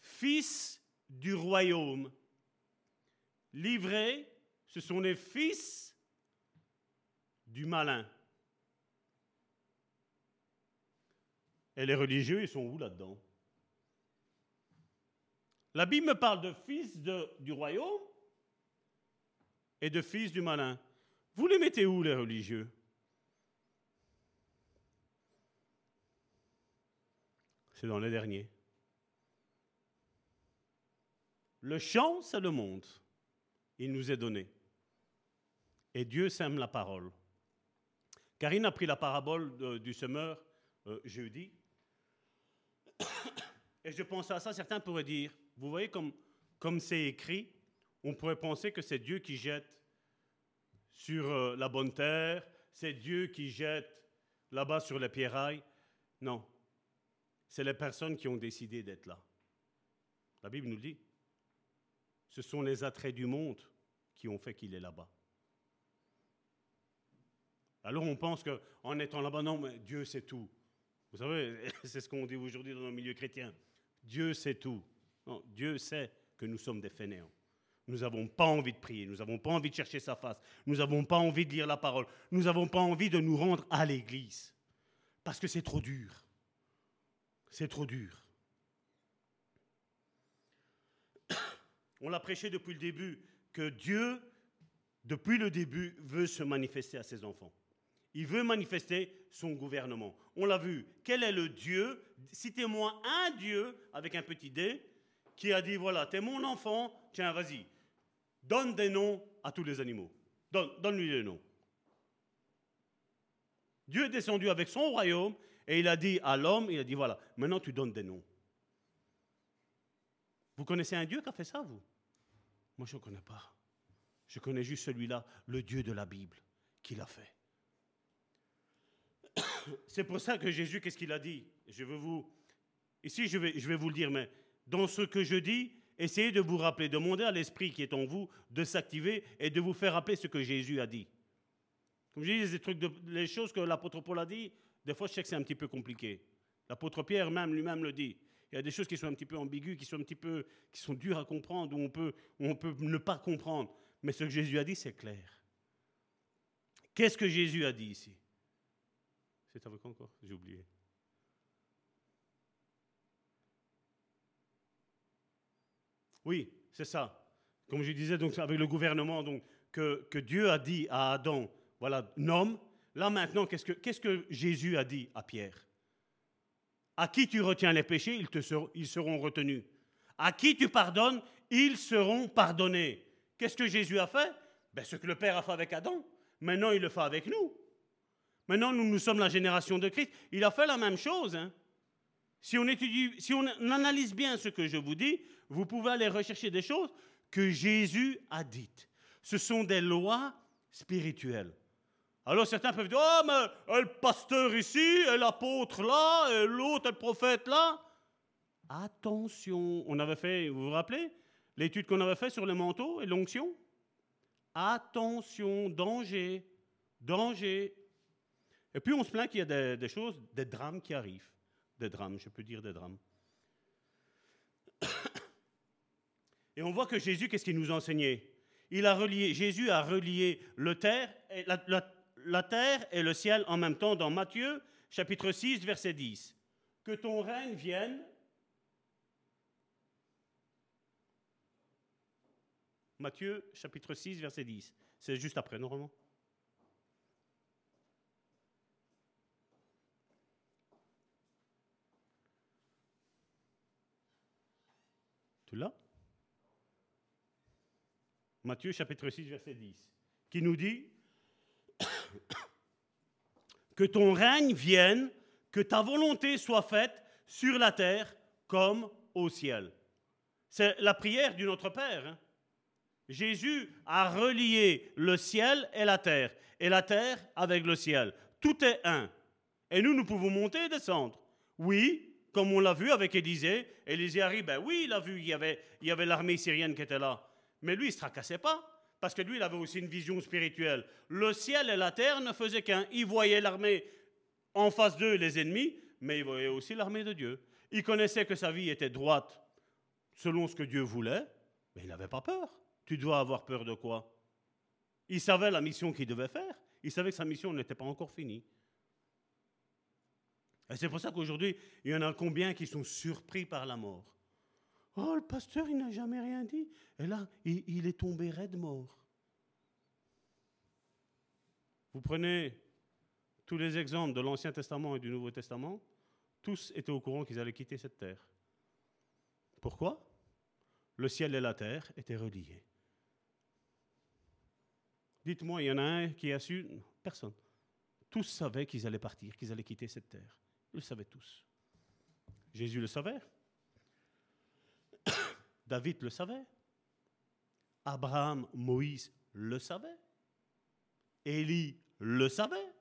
Fils du royaume. Livrés, ce sont les fils du malin. Et les religieux, ils sont où là-dedans? La Bible me parle de fils du royaume et de fils du malin. Vous les mettez où, les religieux? C'est dans les derniers. Le champ, c'est le monde. Il nous est donné. Et Dieu sème la parole. Karine a pris la parabole du semeur euh, jeudi. Et je pense à ça, certains pourraient dire, vous voyez comme comme c'est écrit, on pourrait penser que c'est Dieu qui jette sur euh, la bonne terre, c'est Dieu qui jette là-bas sur les pierrailles. Non, c'est les personnes qui ont décidé d'être là. La Bible nous le dit. Ce sont les attraits du monde qui ont fait qu'il est là-bas. Alors on pense qu'en étant là-bas, non, mais Dieu sait tout. Vous savez, c'est ce qu'on dit aujourd'hui dans le milieu chrétien. Dieu sait tout. Non, Dieu sait que nous sommes des fainéants. Nous n'avons pas envie de prier, nous n'avons pas envie de chercher sa face, nous n'avons pas envie de lire la parole, nous n'avons pas envie de nous rendre à l'église. Parce que c'est trop dur. C'est trop dur. On l'a prêché depuis le début, que Dieu, depuis le début, veut se manifester à ses enfants. Il veut manifester son gouvernement. On l'a vu. Quel est le Dieu? Citez-moi un Dieu avec un petit dé qui a dit voilà, t'es mon enfant, tiens, vas-y, donne des noms à tous les animaux. Donne, donne-lui des noms. Dieu est descendu avec son royaume et il a dit à l'homme, il a dit voilà, maintenant tu donnes des noms. Vous connaissez un Dieu qui a fait ça, vous? Moi, je ne connais pas. Je connais juste celui-là, le Dieu de la Bible, qui l'a fait. C'est pour ça que Jésus, qu'est-ce qu'il a dit? Je veux vous. Ici, je vais, je vais vous le dire, mais dans ce que je dis, essayez de vous rappeler, demandez à l'esprit qui est en vous de s'activer et de vous faire rappeler ce que Jésus a dit. Comme je dis, les, trucs de, les choses que l'apôtre Paul a dit, des fois, je sais que c'est un petit peu compliqué. L'apôtre Pierre même lui-même le dit. Il y a des choses qui sont un petit peu ambiguës, qui sont un petit peu, qui sont dures à comprendre, où on peut, où on peut ne pas comprendre. Mais ce que Jésus a dit, c'est clair. Qu'est-ce que Jésus a dit ici? C'est avec encore? J'ai oublié. Oui, c'est ça. Comme je disais, donc avec le gouvernement, donc que, que Dieu a dit à Adam, voilà, nomme. Là maintenant, qu'est-ce que, qu'est-ce que Jésus a dit à Pierre? À qui tu retiens les péchés, ils, te seront, ils seront retenus. À qui tu pardonnes, ils seront pardonnés. Qu'est-ce que Jésus a fait? Ben, Ce que le Père a fait avec Adam. Maintenant, il le fait avec nous. Maintenant, nous, nous sommes la génération de Christ. Il a fait la même chose. Hein. Si on, étudie, si on analyse bien ce que je vous dis, vous pouvez aller rechercher des choses que Jésus a dites. Ce sont des lois spirituelles. Alors certains peuvent dire, oh mais le pasteur ici, l'apôtre là, l'autre, le prophète là. Attention, on avait fait, vous vous rappelez, l'étude qu'on avait faite sur le manteau et l'onction? Attention, danger, danger. Et puis on se plaint qu'il y a des, choses, des drames qui arrivent. Des drames, je peux dire des drames. Et on voit que Jésus, qu'est-ce qu'il nous a enseigné Il a relié, Jésus a relié le terre, la, la- la terre et le ciel en même temps dans Matthieu chapitre 6 verset 10. Que ton règne vienne. Matthieu chapitre 6 verset 10. C'est juste après, normalement. Tu l'as? Matthieu chapitre 6 verset 10. Qui nous dit que ton règne vienne, que ta volonté soit faite sur la terre comme au ciel. C'est la prière du Notre Père. hein. Jésus a relié le ciel et la terre, et la terre avec le ciel. Tout est un. Et nous, nous pouvons monter et descendre. Oui, comme on l'a vu avec Élisée. Élisée arrive, ben oui, il a vu, il y avait, l'armée syrienne qui était là. Mais lui, il ne se tracassait pas, parce que lui, il avait aussi une vision spirituelle. Le ciel et la terre ne faisaient qu'un. Il voyait l'armée en face d'eux, les ennemis, mais il voyait aussi l'armée de Dieu. Il connaissait que sa vie était droite selon ce que Dieu voulait, mais il n'avait pas peur. Tu dois avoir peur de quoi? Il savait la mission qu'il devait faire. Il savait que sa mission n'était pas encore finie. Et c'est pour ça qu'aujourd'hui, il y en a combien qui sont surpris par la mort? Oh, le pasteur, il n'a jamais rien dit. Et là, il, est tombé raide mort. Vous prenez tous les exemples de l'Ancien Testament et du Nouveau Testament, tous étaient au courant qu'ils allaient quitter cette terre. Pourquoi? Le ciel et la terre étaient reliés. Dites-moi, il y en a un qui a su? Personne. Tous savaient qu'ils allaient partir, qu'ils allaient quitter cette terre. Ils le savaient tous. Jésus le savait. David le savait. Abraham, Moïse le savait. Élie le savait.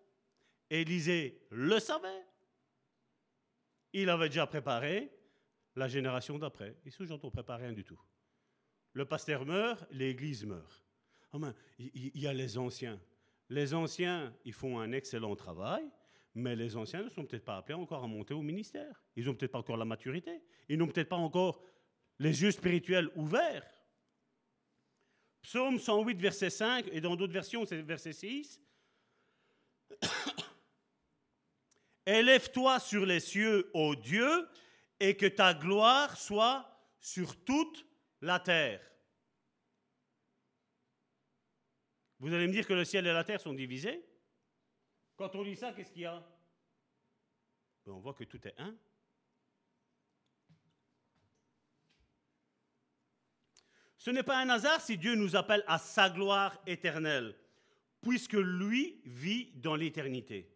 Élisée le savait. Il avait déjà préparé la génération d'après. Ici, aujourd'hui, on ne prépare rien du tout. Le pasteur meurt, l'église meurt. Il- il y a les anciens. Les anciens, ils font un excellent travail, mais les anciens ne sont peut-être pas appelés encore à monter au ministère. Ils n'ont peut-être pas encore la maturité. Ils n'ont peut-être pas encore les yeux spirituels ouverts. Psaume 108, verset 5, et dans d'autres versions, verset 6. Élève-toi sur les cieux, ô Dieu, et que ta gloire soit sur toute la terre. Vous allez me dire que le ciel et la terre sont divisés? Quand on lit ça, qu'est-ce qu'il y a? Ben, On voit que tout est un. Ce n'est pas un hasard si Dieu nous appelle à sa gloire éternelle, puisque lui vit dans l'éternité,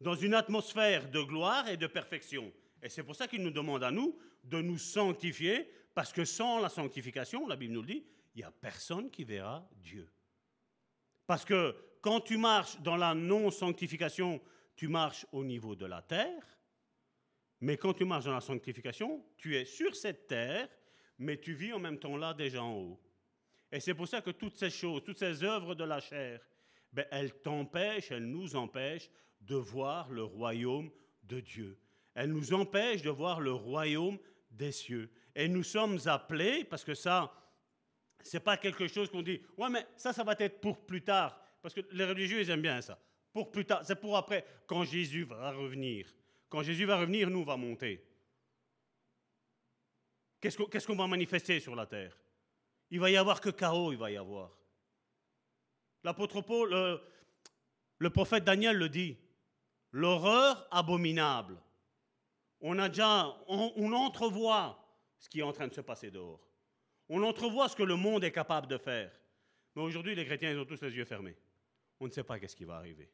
dans une atmosphère de gloire et de perfection. Et c'est pour ça qu'il nous demande à nous de nous sanctifier, parce que sans la sanctification, la Bible nous le dit, il n'y a personne qui verra Dieu. Parce que quand tu marches dans la non-sanctification, tu marches au niveau de la terre, mais quand tu marches dans la sanctification, tu es sur cette terre, mais tu vis en même temps là déjà en haut. Et c'est pour ça que toutes ces choses, toutes ces œuvres de la chair, ben, elles t'empêchent, elles nous empêchent de voir le royaume de Dieu. Elles nous empêchent de voir le royaume des cieux. Et nous sommes appelés, parce que ça, c'est pas quelque chose qu'on dit, ouais, mais ça, ça va être pour plus tard. Parce que les religieux, ils aiment bien ça. Pour plus tard, c'est pour après, quand Jésus va revenir. Quand Jésus va revenir, nous, on va monter. Qu'est-ce qu'on va manifester sur la terre? Il va y avoir que chaos, il va y avoir. L'apôtre Paul, le, le prophète Daniel le dit, l'horreur abominable. On a déjà, on, entrevoit ce qui est en train de se passer dehors. On entrevoit ce que le monde est capable de faire. Mais aujourd'hui, les chrétiens, ils ont tous les yeux fermés. On ne sait pas qu'est-ce qui va arriver.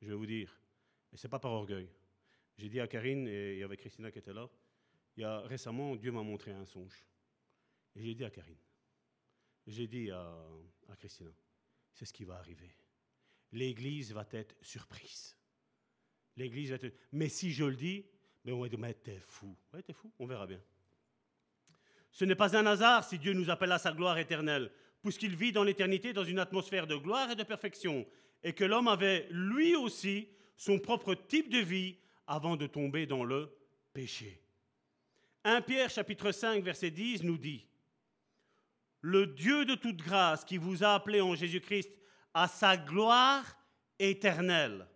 Je vais vous dire, et ce n'est pas par orgueil. J'ai dit à Karine, et avait Christina qui était là, il y a récemment, Dieu m'a montré un songe. Et j'ai dit à Karine, j'ai dit à, à Christina, c'est ce qui va arriver. L'Église va être surprise. L'Église va être... Mais si je le dis, mais on va dire, mais t'es fou. Ouais, t'es fou, on verra bien. Ce n'est pas un hasard si Dieu nous appelle à sa gloire éternelle, puisqu'il vit dans l'éternité dans une atmosphère de gloire et de perfection, et que l'homme avait lui aussi son propre type de vie avant de tomber dans le péché. 1 Pierre chapitre 5 verset 10 nous dit, Le Dieu de toute grâce qui vous a appelé en Jésus-Christ à sa gloire éternelle.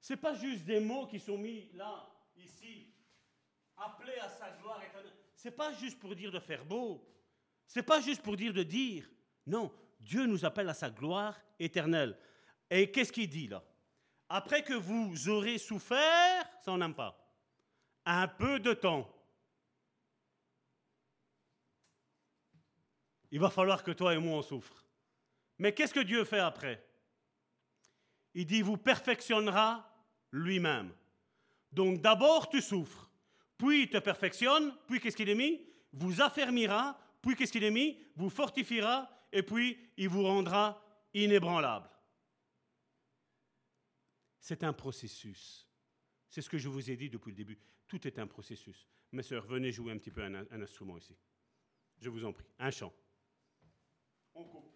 Ce n'est pas juste des mots qui sont mis là, ici, appelé à sa gloire éternelle. Ce n'est pas juste pour dire de faire beau. Ce n'est pas juste pour dire de dire. Non, Dieu nous appelle à sa gloire éternelle. Et qu'est-ce qu'il dit là? Après que vous aurez souffert, ça on n'aime pas, un peu de temps, il va falloir que toi et moi on souffre. Mais qu'est-ce que Dieu fait après? Il dit, vous perfectionnera lui-même. Donc d'abord tu souffres, puis il te perfectionne, puis qu'est-ce qu'il est mis? Vous affermira, puis qu'est-ce qu'il est mis? Vous fortifiera, et puis il vous rendra inébranlable. C'est un processus. C'est ce que je vous ai dit depuis le début. Tout est un processus. Mes sœurs, venez jouer un petit peu un, instrument ici. Je vous en prie. Un chant. On coupe.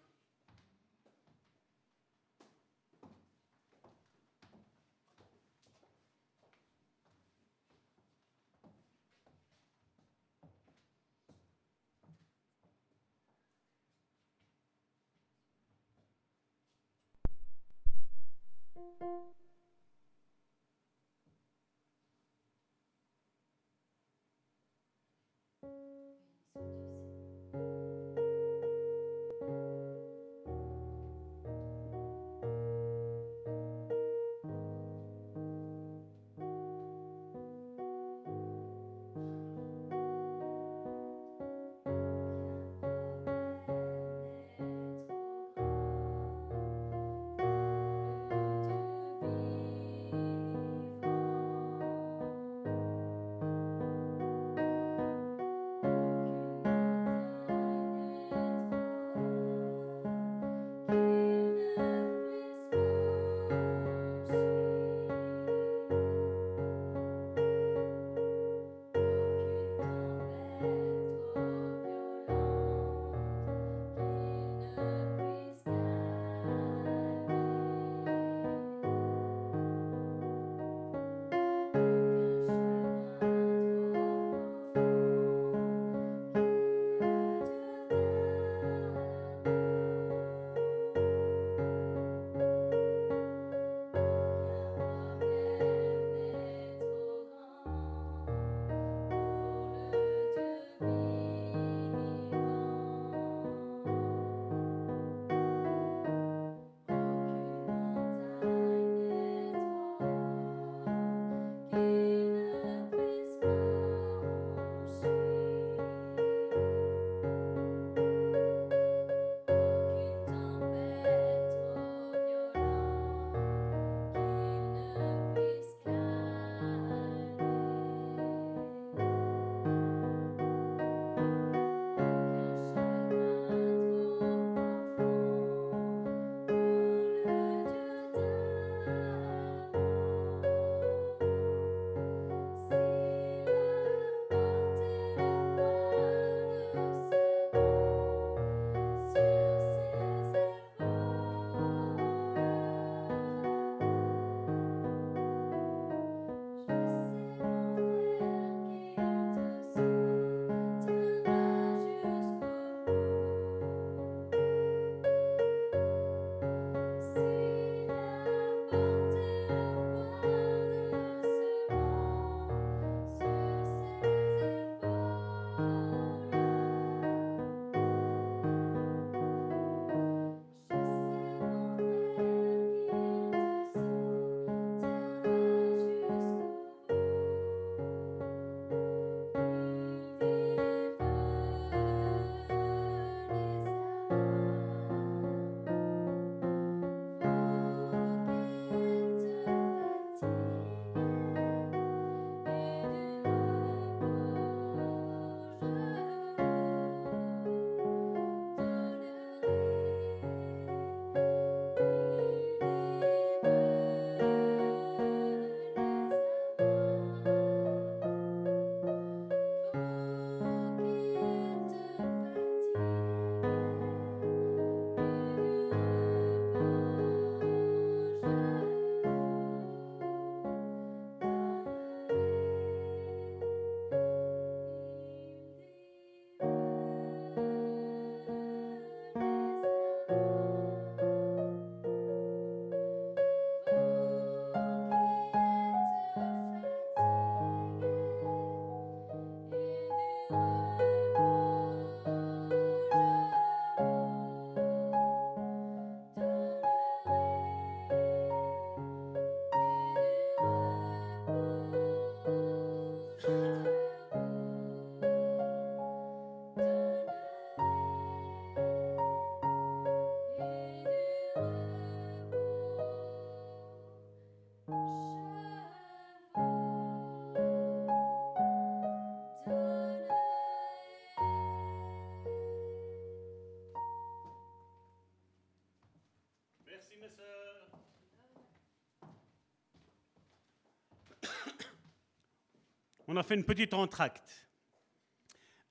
On a fait une petite entracte.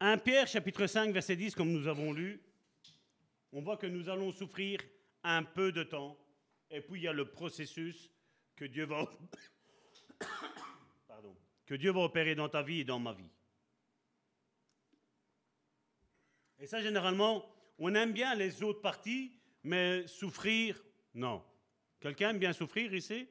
1 Pierre chapitre 5 verset 10 comme nous avons lu, on voit que nous allons souffrir un peu de temps et puis il y a le processus que Dieu va que Dieu va opérer dans ta vie et dans ma vie. Et ça généralement, on aime bien les autres parties, mais souffrir, non. Quelqu'un aime bien souffrir ici?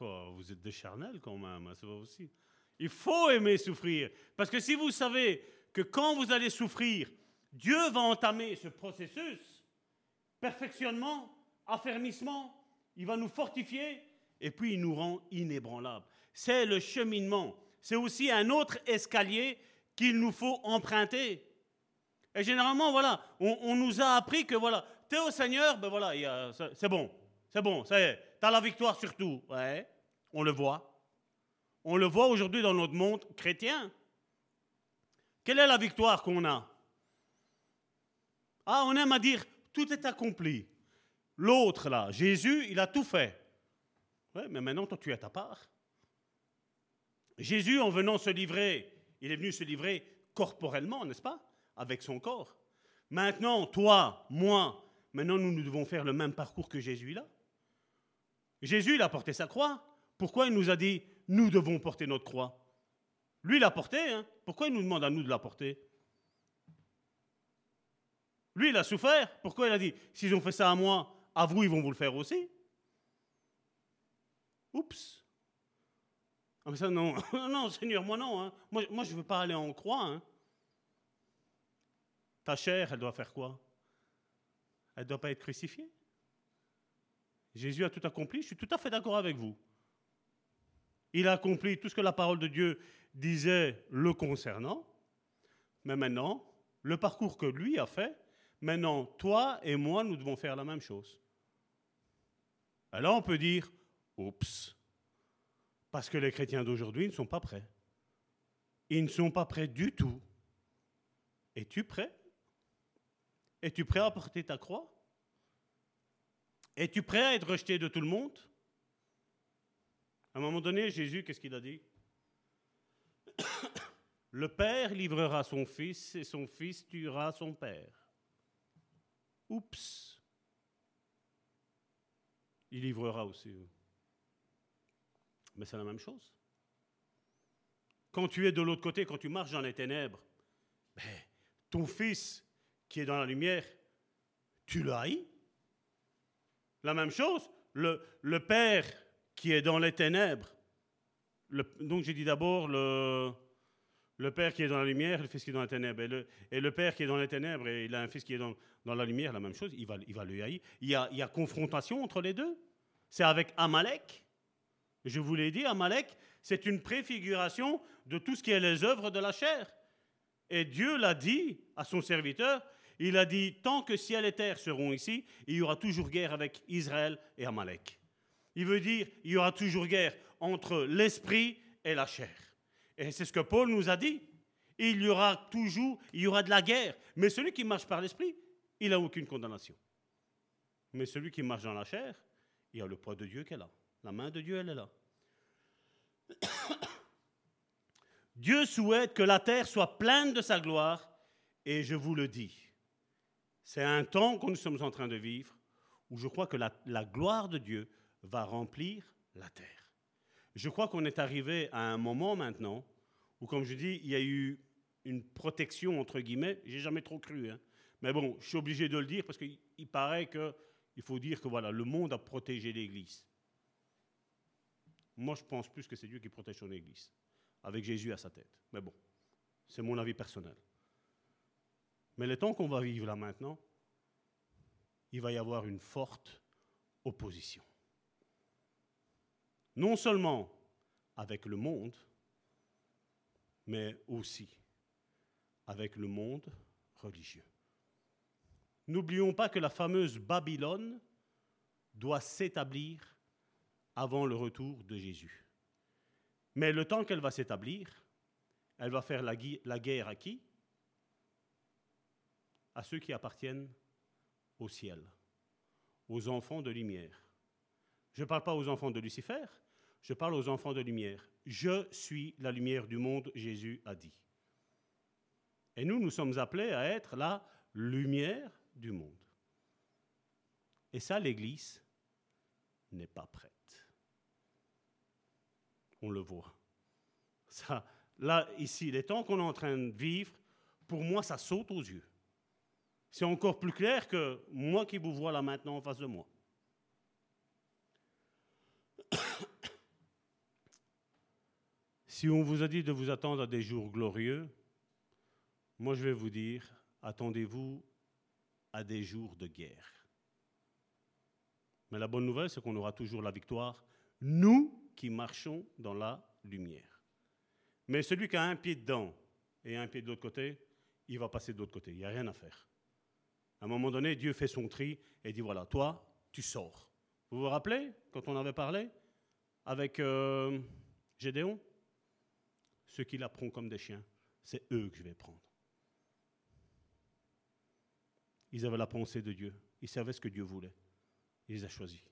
Oh, vous êtes des charnels quand même, hein, c'est pas aussi. Il faut aimer souffrir. Parce que si vous savez que quand vous allez souffrir, Dieu va entamer ce processus, perfectionnement, affermissement, il va nous fortifier et puis il nous rend inébranlables. C'est le cheminement. C'est aussi un autre escalier qu'il nous faut emprunter. Et généralement, voilà, on, nous a appris que voilà, t'es au Seigneur, ben voilà, c'est bon, c'est bon, ça y est, t'as la victoire sur tout. Ouais, on le voit. On le voit aujourd'hui dans notre monde chrétien. Quelle est la victoire qu'on a? Ah, on aime à dire tout est accompli. L'autre là, Jésus, il a tout fait. Ouais, mais maintenant, toi, tu as ta part. Jésus, en venant se livrer, il est venu se livrer corporellement, n'est-ce pas? Avec son corps. Maintenant, toi, moi, maintenant, nous, nous devons faire le même parcours que Jésus là. Jésus, il a porté sa croix. Pourquoi il nous a dit, nous devons porter notre croix? Lui, il l'a porté. Hein Pourquoi il nous demande à nous de la porter? Lui, il a souffert. Pourquoi il a dit, s'ils ont fait ça à moi, à vous, ils vont vous le faire aussi? Oups. Ah, mais ça, non, non, Seigneur, moi non. Hein. Moi, moi, je ne veux pas aller en croix. Hein. Ta chair, elle doit faire quoi? Elle ne doit pas être crucifiée? Jésus a tout accompli, je suis tout à fait d'accord avec vous. Il a accompli tout ce que la parole de Dieu disait le concernant. Mais maintenant, le parcours que lui a fait, maintenant, toi et moi, nous devons faire la même chose. Alors on peut dire, oups, parce que les chrétiens d'aujourd'hui ne sont pas prêts. Ils ne sont pas prêts du tout. Es-tu prêt? Es-tu prêt à porter ta croix? Es-tu prêt à être rejeté de tout le monde? À un moment donné, Jésus, qu'est-ce qu'il a dit? Le Père livrera son Fils et son Fils tuera son Père. Oups Il livrera aussi. Mais c'est la même chose. Quand tu es de l'autre côté, quand tu marches dans les ténèbres, ben, ton fils qui est dans la lumière, tu le haïs. La même chose, le, le père qui est dans les ténèbres, donc j'ai dit d'abord le, le père qui est dans la lumière, le fils qui est dans les ténèbres. Et le, le, père qui est dans les ténèbres, et il a un fils qui est dans, dans la lumière, la même chose, il va, il va le haïr. Il y, a, il y a confrontation entre les deux. C'est avec Amalek je vous l'ai dit, Amalek, c'est une préfiguration de tout ce qui est les œuvres de la chair. Et Dieu l'a dit à son serviteur, il a dit, tant que ciel et terre seront ici, il y aura toujours guerre avec Israël et Amalek. Il veut dire, il y aura toujours guerre entre l'esprit et la chair. Et c'est ce que Paul nous a dit. Il y aura toujours, il y aura de la guerre. Mais celui qui marche par l'esprit, il n'a aucune condamnation. Mais celui qui marche dans la chair, il y a le poids de Dieu est là. La main de Dieu, elle est là. Dieu souhaite que la terre soit pleine de sa gloire, et je vous le dis, c'est un temps que nous sommes en train de vivre où je crois que la, gloire de Dieu va remplir la terre. Je crois qu'on est arrivé à un moment maintenant où, comme je dis, il y a eu une protection, entre guillemets, j'ai jamais trop cru, hein. mais bon, je suis obligé de le dire parce qu'il paraît qu'il faut dire que voilà, le monde a protégé l'Église. Moi, je pense plus que c'est Dieu qui protège son Église, avec Jésus à sa tête. Mais bon, c'est mon avis personnel. Mais le temps qu'on va vivre là maintenant, il va y avoir une forte opposition. Non seulement avec le monde, mais aussi avec le monde religieux. N'oublions pas que la fameuse Babylone doit s'établir avant le retour de Jésus. Mais le temps qu'elle va s'établir, elle va faire la, guerre à qui? À ceux qui appartiennent au ciel, aux enfants de lumière. Je ne parle pas aux enfants de Lucifer, je parle aux enfants de lumière. Je suis la lumière du monde, Jésus a dit. Et nous, nous sommes appelés à être la lumière du monde. Et ça, l'Église n'est pas prête. On le voit. Ça, là, ici, les temps qu'on est en train de vivre, pour moi, ça saute aux yeux. C'est encore plus clair que moi qui vous vois là maintenant en face de moi. si on vous a dit de vous attendre à des jours glorieux, moi je vais vous dire, attendez-vous à des jours de guerre. Mais la bonne nouvelle, c'est qu'on aura toujours la victoire, nous qui marchons dans la lumière. Mais celui qui a un pied dedans et un pied de l'autre côté, il va passer de l'autre côté. Il n'y a rien à faire. À un moment donné, Dieu fait son tri et dit, voilà, toi, tu sors. Vous vous rappelez, quand on avait parlé avec euh, Gédéon? Ceux qui l'apprennent comme des chiens, c'est eux que je vais prendre. Ils avaient la pensée de Dieu. Ils savaient ce que Dieu voulait. Il les a choisis.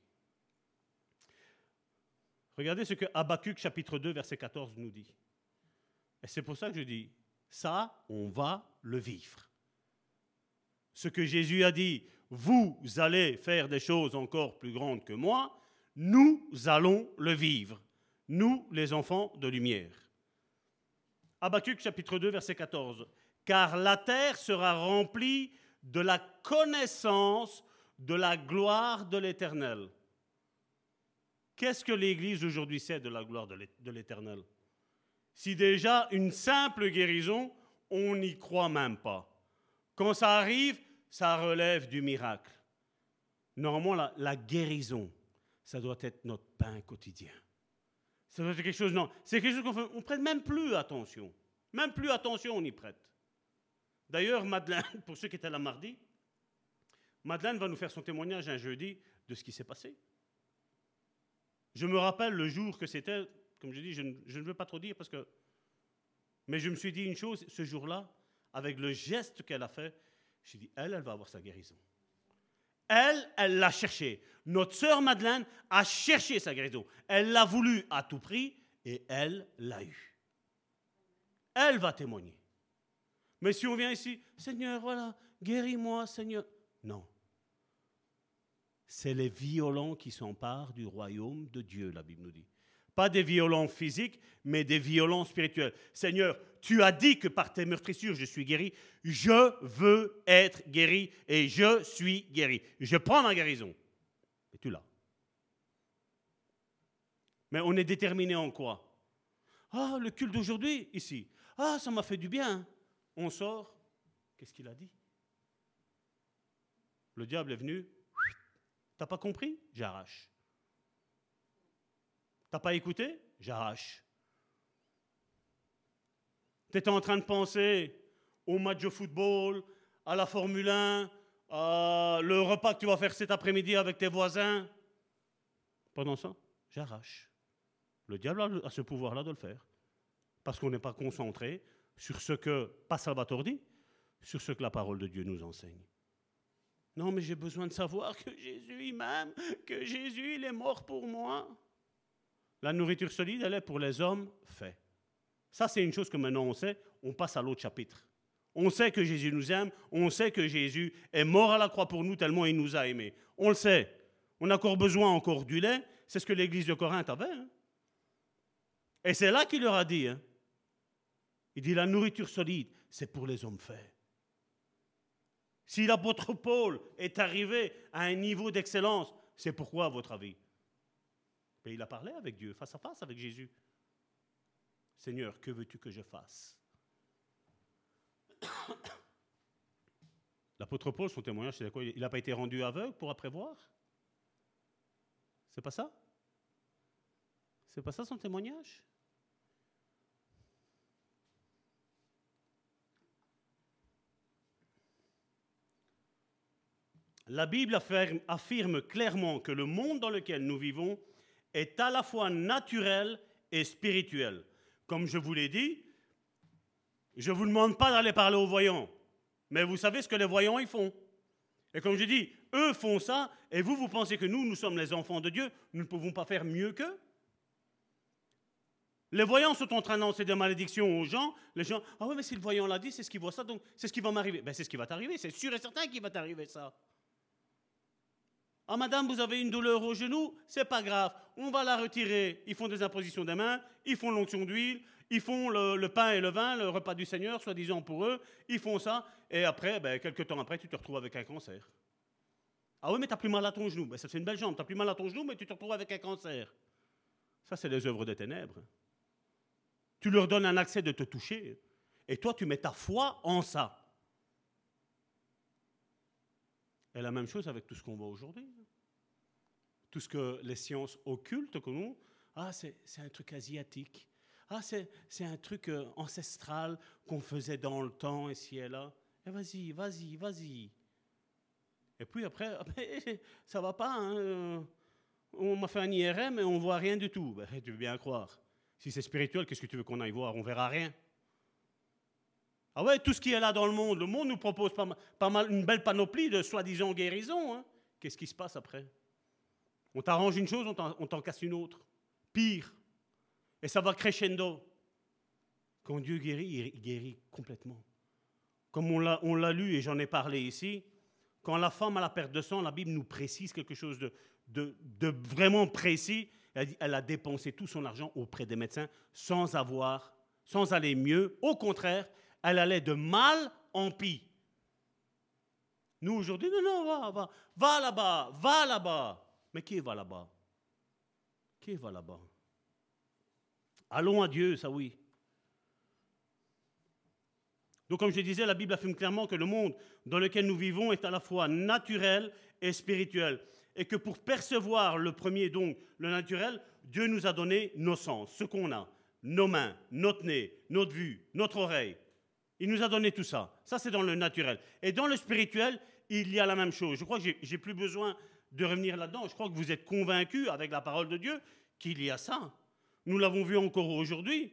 Regardez ce que Habakkuk chapitre 2 verset 14 nous dit. Et c'est pour ça que je dis, ça, on va le vivre. Ce que Jésus a dit, vous allez faire des choses encore plus grandes que moi, nous allons le vivre. Nous, les enfants de lumière. Habakkuk chapitre 2 verset 14. Car la terre sera remplie de la connaissance de la gloire de l'Éternel. Qu'est-ce que l'Église aujourd'hui sait de la gloire de l'Éternel? Si déjà une simple guérison, on n'y croit même pas. Quand ça arrive, ça relève du miracle. Normalement, la, guérison, ça doit être notre pain quotidien. Ça doit être quelque chose, non, c'est quelque chose qu'on ne prête même plus attention. Même plus attention, on y prête. D'ailleurs, Madeleine, pour ceux qui étaient là mardi, Madeleine va nous faire son témoignage un jeudi de ce qui s'est passé. Je me rappelle le jour que c'était, comme je dis, je ne, veux pas trop dire parce que. Mais je me suis dit une chose ce jour-là, avec le geste qu'elle a fait, j'ai dit, elle, elle va avoir sa guérison. Elle, elle l'a cherché. Notre sœur Madeleine a cherché sa guérison. Elle l'a voulu à tout prix et elle l'a eu. Elle va témoigner. Mais si on vient ici, Seigneur, voilà, guéris-moi, Seigneur. Non c'est les violents qui s'emparent du royaume de Dieu, la Bible nous dit. Pas des violents physiques, mais des violents spirituels. Seigneur, tu as dit que par tes meurtrissures, je suis guéri. Je veux être guéri et je suis guéri. Je prends ma guérison. Et tu l'as. Mais on est déterminé en quoi? Ah, le culte d'aujourd'hui, ici. Ah, ça m'a fait du bien. On sort. Qu'est-ce qu'il a dit? Le diable est venu T'as pas compris? J'arrache. T'as pas écouté? J'arrache. Tu en train de penser au match de football, à la Formule 1, à le repas que tu vas faire cet après-midi avec tes voisins. Pendant ça, j'arrache. Le diable a ce pouvoir-là de le faire. Parce qu'on n'est pas concentré sur ce que, pas Salvatore dit, sur ce que la parole de Dieu nous enseigne. Non, mais j'ai besoin de savoir que Jésus, il m'aime, que Jésus, il est mort pour moi. La nourriture solide, elle est pour les hommes fait. Ça, c'est une chose que maintenant on sait. On passe à l'autre chapitre. On sait que Jésus nous aime. On sait que Jésus est mort à la croix pour nous tellement il nous a aimés. On le sait. On a encore besoin encore du lait. C'est ce que l'église de Corinthe avait. Hein. Et c'est là qu'il leur a dit. Hein. Il dit la nourriture solide, c'est pour les hommes faits. Si l'apôtre Paul est arrivé à un niveau d'excellence, c'est pourquoi, à votre avis? Il a parlé avec Dieu, face à face avec Jésus. Seigneur, que veux-tu que je fasse? L'apôtre Paul, son témoignage, c'est quoi Il n'a pas été rendu aveugle pour voir C'est pas ça? C'est pas ça son témoignage? La Bible affirme, clairement que le monde dans lequel nous vivons est à la fois naturel et spirituel. Comme je vous l'ai dit, je ne vous demande pas d'aller parler aux voyants, mais vous savez ce que les voyants ils font. Et comme je dis, eux font ça, et vous, vous pensez que nous, nous sommes les enfants de Dieu, nous ne pouvons pas faire mieux qu'eux Les voyants sont en train d'annoncer des malédictions aux gens. Les gens, ah oui, mais si le voyant l'a dit, c'est ce qui voit ça, donc c'est ce qui va m'arriver. Ben, c'est ce qui va t'arriver, c'est sûr et certain qu'il va t'arriver ça. Ah madame, vous avez une douleur au genou, c'est pas grave, on va la retirer. Ils font des impositions des mains, ils font l'onction d'huile, ils font le, pain et le vin, le repas du Seigneur, soi-disant pour eux, ils font ça, et après, ben, quelques temps après, tu te retrouves avec un cancer. Ah oui, mais tu as plus mal à ton genou. Ben, ça, c'est une belle jambe. Tu as plus mal à ton genou, mais tu te retrouves avec un cancer. Ça, c'est les œuvres des ténèbres. Tu leur donnes un accès de te toucher. Et toi, tu mets ta foi en ça. Et la même chose avec tout ce qu'on voit aujourd'hui. Tout ce que les sciences occultes que nous, ah, c'est un truc asiatique. Ah, c'est un truc euh, ancestral qu'on faisait dans le temps, ici et là. Et vas-y, vas-y, vas-y. Et puis après, ça va pas. Hein, euh, on m'a fait un IRM et on voit rien du tout. Ben, tu veux bien croire. Si c'est spirituel, qu'est-ce que tu veux qu'on aille voir? On verra rien. Ah ouais, tout ce qui est là dans le monde, le monde nous propose pas, mal, une belle panoplie de soi-disant guérisons. Hein. Qu'est-ce qui se passe après? On t'arrange une chose, on t'en casse une autre. Pire. Et ça va crescendo. Quand Dieu guérit, il guérit complètement. Comme on l'a lu et j'en ai parlé ici, quand la femme a la perte de sang, la Bible nous précise quelque chose de, de, vraiment précis. Elle a dépensé tout son argent auprès des médecins sans avoir, sans aller mieux. Au contraire, elle allait de mal en pis. Nous aujourd'hui, non, non, va, va, va là-bas, va là-bas. Mais qui va là-bas? Qui va là-bas? Allons à Dieu, ça oui. Donc comme je disais, la Bible affirme clairement que le monde dans lequel nous vivons est à la fois naturel et spirituel. Et que pour percevoir le premier don, le naturel, Dieu nous a donné nos sens, ce qu'on a, nos mains, notre nez, notre vue, notre oreille. Il nous a donné tout ça. Ça, c'est dans le naturel. Et dans le spirituel, il y a la même chose. Je crois que j'ai plus besoin de revenir là-dedans. Je crois que vous êtes convaincus avec la parole de Dieu qu'il y a ça. Nous l'avons vu encore aujourd'hui.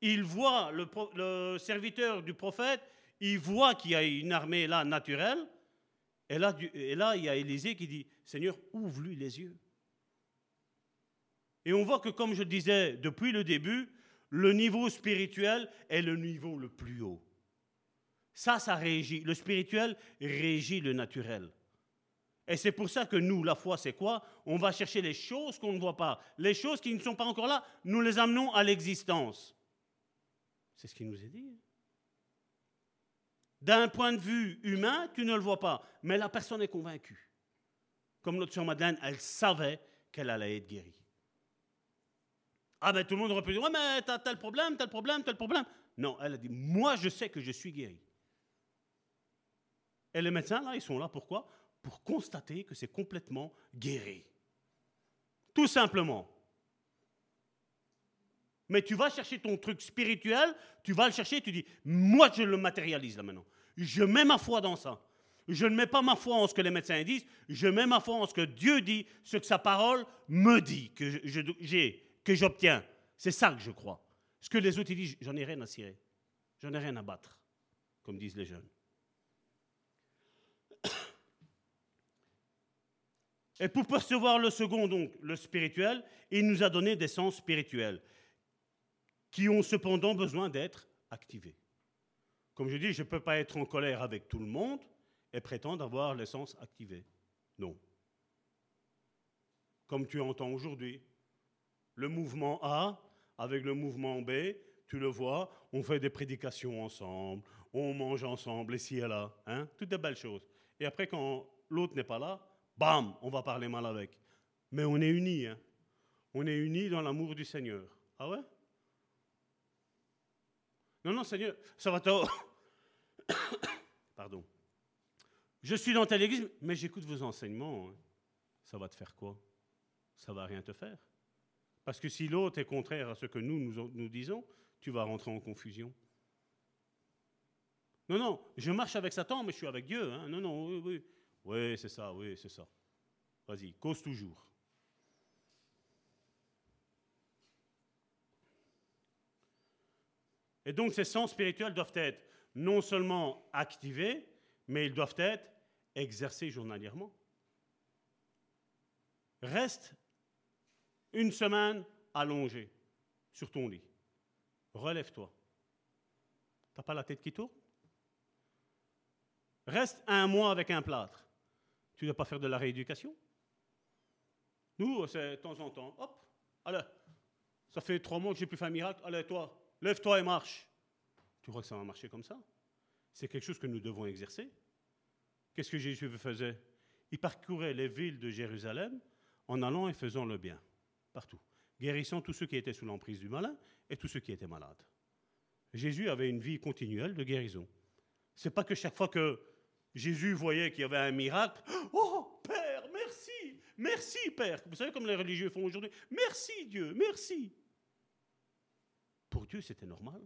Il voit le, serviteur du prophète, il voit qu'il y a une armée là naturelle. Et là, et là, il y a Élisée qui dit Seigneur, ouvre-lui les yeux. Et on voit que, comme je disais depuis le début, le niveau spirituel est le niveau le plus haut. Ça, ça régit. Le spirituel régit le naturel. Et c'est pour ça que nous, la foi, c'est quoi? On va chercher les choses qu'on ne voit pas. Les choses qui ne sont pas encore là, nous les amenons à l'existence. C'est ce qui nous est dit. D'un point de vue humain, tu ne le vois pas, mais la personne est convaincue. Comme notre sœur Madeleine, elle savait qu'elle allait être guérie. Ah ben tout le monde aurait pu dire, ouais mais t'as tel problème, tel problème, tel problème. Non, elle a dit, moi je sais que je suis guérie. Et les médecins, là, ils sont là pourquoi? Pour constater que c'est complètement guéri. Tout simplement. Mais tu vas chercher ton truc spirituel, tu vas le chercher, tu dis, moi je le matérialise là maintenant. Je mets ma foi dans ça. Je ne mets pas ma foi en ce que les médecins disent, je mets ma foi en ce que Dieu dit, ce que sa parole me dit, que j'ai, que j'obtiens. C'est ça que je crois. Ce que les autres disent, j'en ai rien à cirer. J'en ai rien à battre, comme disent les jeunes. Et pour percevoir le second, donc le spirituel, il nous a donné des sens spirituels qui ont cependant besoin d'être activés. Comme je dis, je ne peux pas être en colère avec tout le monde et prétendre avoir les sens activés. Non. Comme tu entends aujourd'hui, le mouvement A avec le mouvement B, tu le vois, on fait des prédications ensemble, on mange ensemble, ici et là, hein, toutes des belles choses. Et après, quand l'autre n'est pas là, bam, on va parler mal avec. Mais on est unis. Hein. On est unis dans l'amour du Seigneur. Ah ouais? Non, non, Seigneur, ça va te... Pardon. Je suis dans telle église, mais j'écoute vos enseignements. Hein. Ça va te faire quoi? Ça va rien te faire. Parce que si l'autre est contraire à ce que nous, nous, nous disons, tu vas rentrer en confusion. Non, non, je marche avec Satan, mais je suis avec Dieu. Hein. Non, non, oui, oui. Oui, c'est ça, oui, c'est ça. Vas-y, cause toujours. Et donc ces sens spirituels doivent être non seulement activés, mais ils doivent être exercer journalièrement. Reste une semaine allongé sur ton lit. Relève-toi. T'as pas la tête qui tourne? Reste un mois avec un plâtre. Tu ne dois pas faire de la rééducation? Nous, c'est de temps en temps. Hop, allez, ça fait trois mois que j'ai plus fait un miracle. Allez, toi, lève-toi et marche. Tu crois que ça va marcher comme ça? C'est quelque chose que nous devons exercer. Qu'est-ce que Jésus faisait? Il parcourait les villes de Jérusalem en allant et faisant le bien, partout, guérissant tous ceux qui étaient sous l'emprise du malin et tous ceux qui étaient malades. Jésus avait une vie continuelle de guérison. C'est pas que chaque fois que Jésus voyait qu'il y avait un miracle, oh Père, merci, merci Père. Vous savez comme les religieux font aujourd'hui, merci Dieu, merci. Pour Dieu, c'était normal.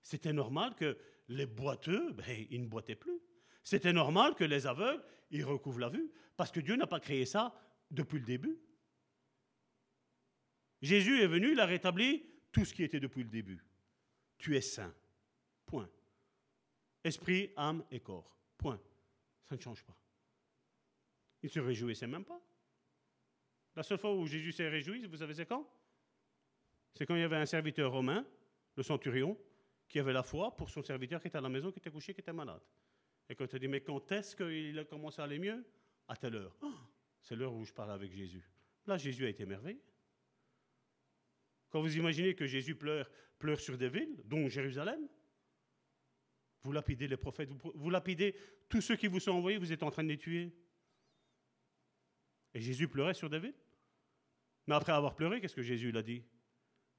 C'était normal que les boiteux, ben, ils ne boitaient plus. C'était normal que les aveugles, ils recouvrent la vue, parce que Dieu n'a pas créé ça depuis le début. Jésus est venu, il a rétabli tout ce qui était depuis le début. Tu es saint. Point. Esprit, âme et corps. Point. Ça ne change pas. Il ne se réjouissait même pas. La seule fois où Jésus s'est réjoui, vous savez c'est quand? C'est quand il y avait un serviteur romain, le centurion, qui avait la foi pour son serviteur qui était à la maison, qui était couché, qui était malade. Et quand il dit, mais quand est-ce qu'il a commencé à aller mieux? À telle heure. Oh, c'est l'heure où je parle avec Jésus. Là, Jésus a été merveilleux. Quand vous imaginez que Jésus pleure, pleure sur des villes, dont Jérusalem, vous lapidez les prophètes, vous, lapidez tous ceux qui vous sont envoyés, vous êtes en train de les tuer. Et Jésus pleurait sur villes. Mais après avoir pleuré, qu'est-ce que Jésus l'a dit?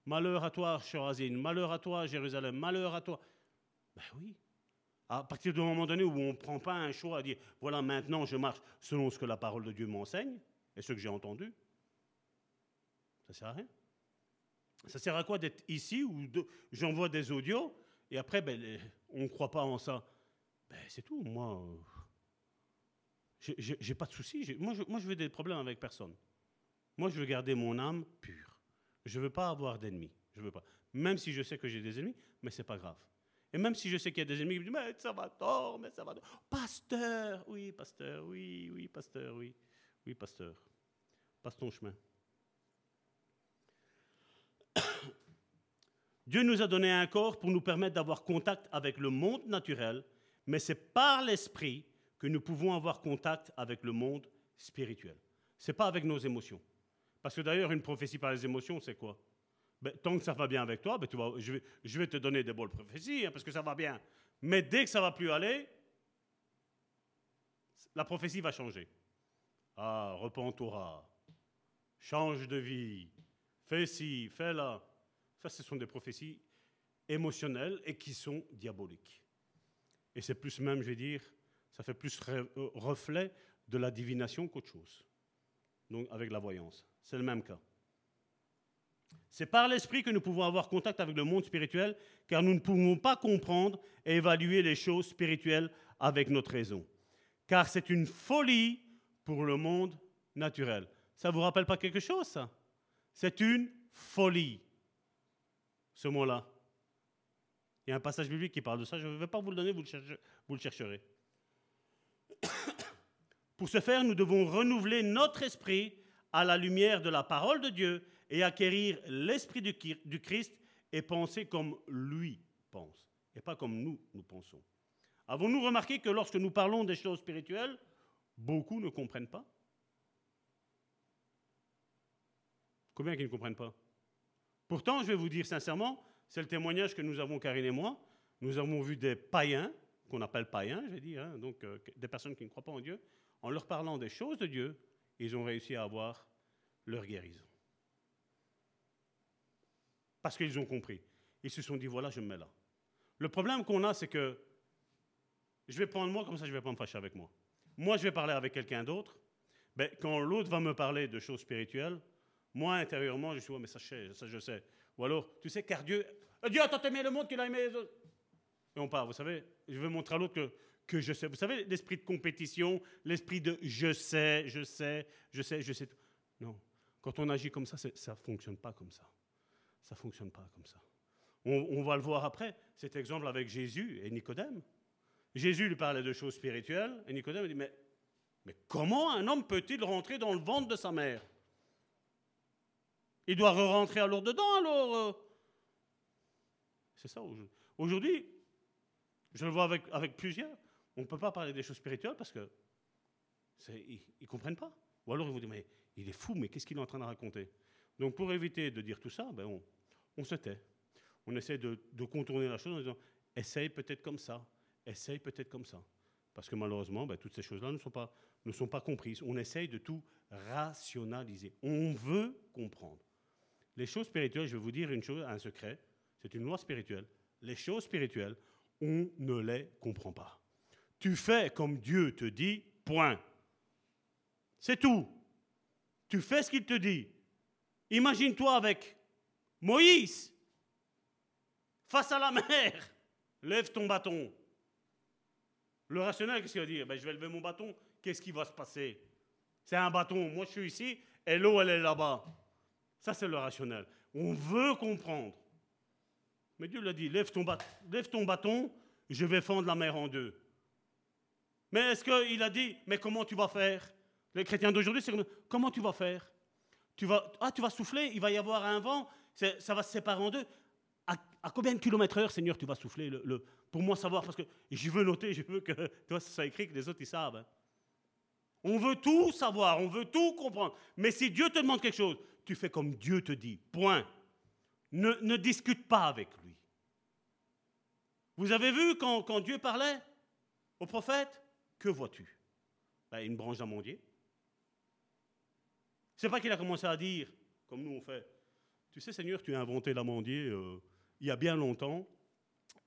Malheur à toi, Chorazine, malheur à toi, Jérusalem, malheur à toi. Ben oui. À partir du moment donné où on ne prend pas un choix à dire, voilà, maintenant je marche selon ce que la parole de Dieu m'enseigne et ce que j'ai entendu, ça ne sert à rien. Ça sert à quoi d'être ici où j'envoie des audios et après, ben, on ne croit pas en ça ben, C'est tout. Moi, euh, j'ai pas de soucis. Moi je, moi, je veux des problèmes avec personne. Moi, je veux garder mon âme pure. Je veux pas avoir d'ennemis. Je veux pas. Même si je sais que j'ai des ennemis, mais c'est pas grave. Et même si je sais qu'il y a des ennemis qui me disent Mais ça va tort, mais ça va tort. Pasteur, oui, pasteur, oui, oui, pasteur, oui. Oui, pasteur. Passe ton chemin. Dieu nous a donné un corps pour nous permettre d'avoir contact avec le monde naturel, mais c'est par l'esprit que nous pouvons avoir contact avec le monde spirituel. Ce n'est pas avec nos émotions. Parce que d'ailleurs, une prophétie par les émotions, c'est quoi? Ben, Tant que ça va bien avec toi, ben, tu je, vais, je, vais, te donner des bonnes prophéties, hein, parce que ça va bien. Mais dès que ça va plus aller, la prophétie va changer. Ah, repens-toi, change de vie, fais ci, fais là. Ça, ce sont des prophéties émotionnelles et qui sont diaboliques. Et c'est plus même, je vais dire, ça fait plus euh, reflet de la divination qu'autre chose. Donc avec la voyance. C'est le même cas. C'est par l'esprit que nous pouvons avoir contact avec le monde spirituel, car nous ne pouvons pas comprendre et évaluer les choses spirituelles avec notre raison. Car c'est une folie pour le monde naturel. Ça vous rappelle pas quelque chose, ça? C'est une folie ce mot-là. Il y a un passage biblique qui parle de ça. Je ne vais pas vous le donner, vous le, le chercherez. Pour ce faire, nous devons renouveler notre esprit à la lumière de la parole de Dieu et acquérir l'esprit du Christ et penser comme lui pense, et pas comme nous, nous pensons. Avons-nous remarqué que lorsque nous parlons des choses spirituelles, beaucoup ne comprennent pas? Combien qui ne comprennent pas? Pourtant, je vais vous dire sincèrement, c'est le témoignage que nous avons, Karine et moi. Nous avons vu des païens, qu'on appelle païens, je vais dire, hein, donc euh, des personnes qui ne croient pas en Dieu, en leur parlant des choses de Dieu, ils ont réussi à avoir leur guérison. Parce qu'ils ont compris. Ils se sont dit, voilà, je me mets là. Le problème qu'on a, c'est que je vais prendre moi, comme ça je ne vais pas me fâcher avec moi. Moi, je vais parler avec quelqu'un d'autre. Ben, quand l'autre va me parler de choses spirituelles, moi, intérieurement, je suis, mais ça, ça, je sais. Ou alors, tu sais, car Dieu, Dieu a tant aimé le monde qu'il a aimé les autres. Et on part, vous savez, je veux montrer à l'autre que, que je sais. Vous savez, l'esprit de compétition, l'esprit de je sais, je sais, je sais, je sais. Tout. Non. Quand on agit comme ça, ça ne fonctionne pas comme ça. Ça ne fonctionne pas comme ça. On, on, va le voir après, cet exemple avec Jésus et Nicodème. Jésus lui parlait de choses spirituelles, et Nicodème dit, mais, mais comment un homme peut-il rentrer dans le ventre de sa mère? Il doit re-rentrer alors dedans, alors euh. C'est ça aujourd'hui. Je le vois avec, avec plusieurs, on ne peut pas parler des choses spirituelles parce que ils ne comprennent pas. Ou alors ils vous disent, mais il est fou, mais qu'est-ce qu'il est en train de raconter? Donc pour éviter de dire tout ça, ben on, se tait. On essaie de, de contourner la chose en disant, essaye peut-être comme ça, essaye peut-être comme ça. Parce que malheureusement, ben, toutes ces choses-là ne ne sont pas comprises. On essaye de tout rationaliser. On veut comprendre. Les choses spirituelles, je vais vous dire une chose, un secret, c'est une loi spirituelle. Les choses spirituelles, on ne les comprend pas. Tu fais comme Dieu te dit, point. C'est tout. Tu fais ce qu'il te dit. Imagine-toi avec Moïse face à la mer. Lève ton bâton. Le rationnel, qu'est-ce qu'il va dire? Ben, Je vais lever mon bâton. Qu'est-ce qui va se passer? C'est un bâton. Moi, je suis ici et l'eau, elle est là-bas. Ça, c'est le rationnel. On veut comprendre. Mais Dieu l'a dit, lève ton, bâton, je vais fendre la mer en deux. Mais est-ce qu'il a dit, mais comment tu vas faire? Les chrétiens d'aujourd'hui, c'est comment tu vas faire? Tu vas, ah, tu vas souffler, il va y avoir un vent, ça va se séparer en deux. À, combien de kilomètres heure, Seigneur, tu vas souffler le, Pour moi savoir, parce que je veux noter, je veux que toi, ça soit écrit, que les autres, ils savent. Hein. On veut tout savoir, on veut tout comprendre. Mais si Dieu te demande quelque chose, tu fais comme Dieu te dit. Point. Ne, discute pas avec lui. Vous avez vu quand, quand Dieu parlait au prophète? Que vois-tu? Ben, Une branche d'amandier. C'est pas qu'il a commencé à dire, comme nous on fait, tu sais Seigneur, tu as inventé l'amandier euh, il y a bien longtemps,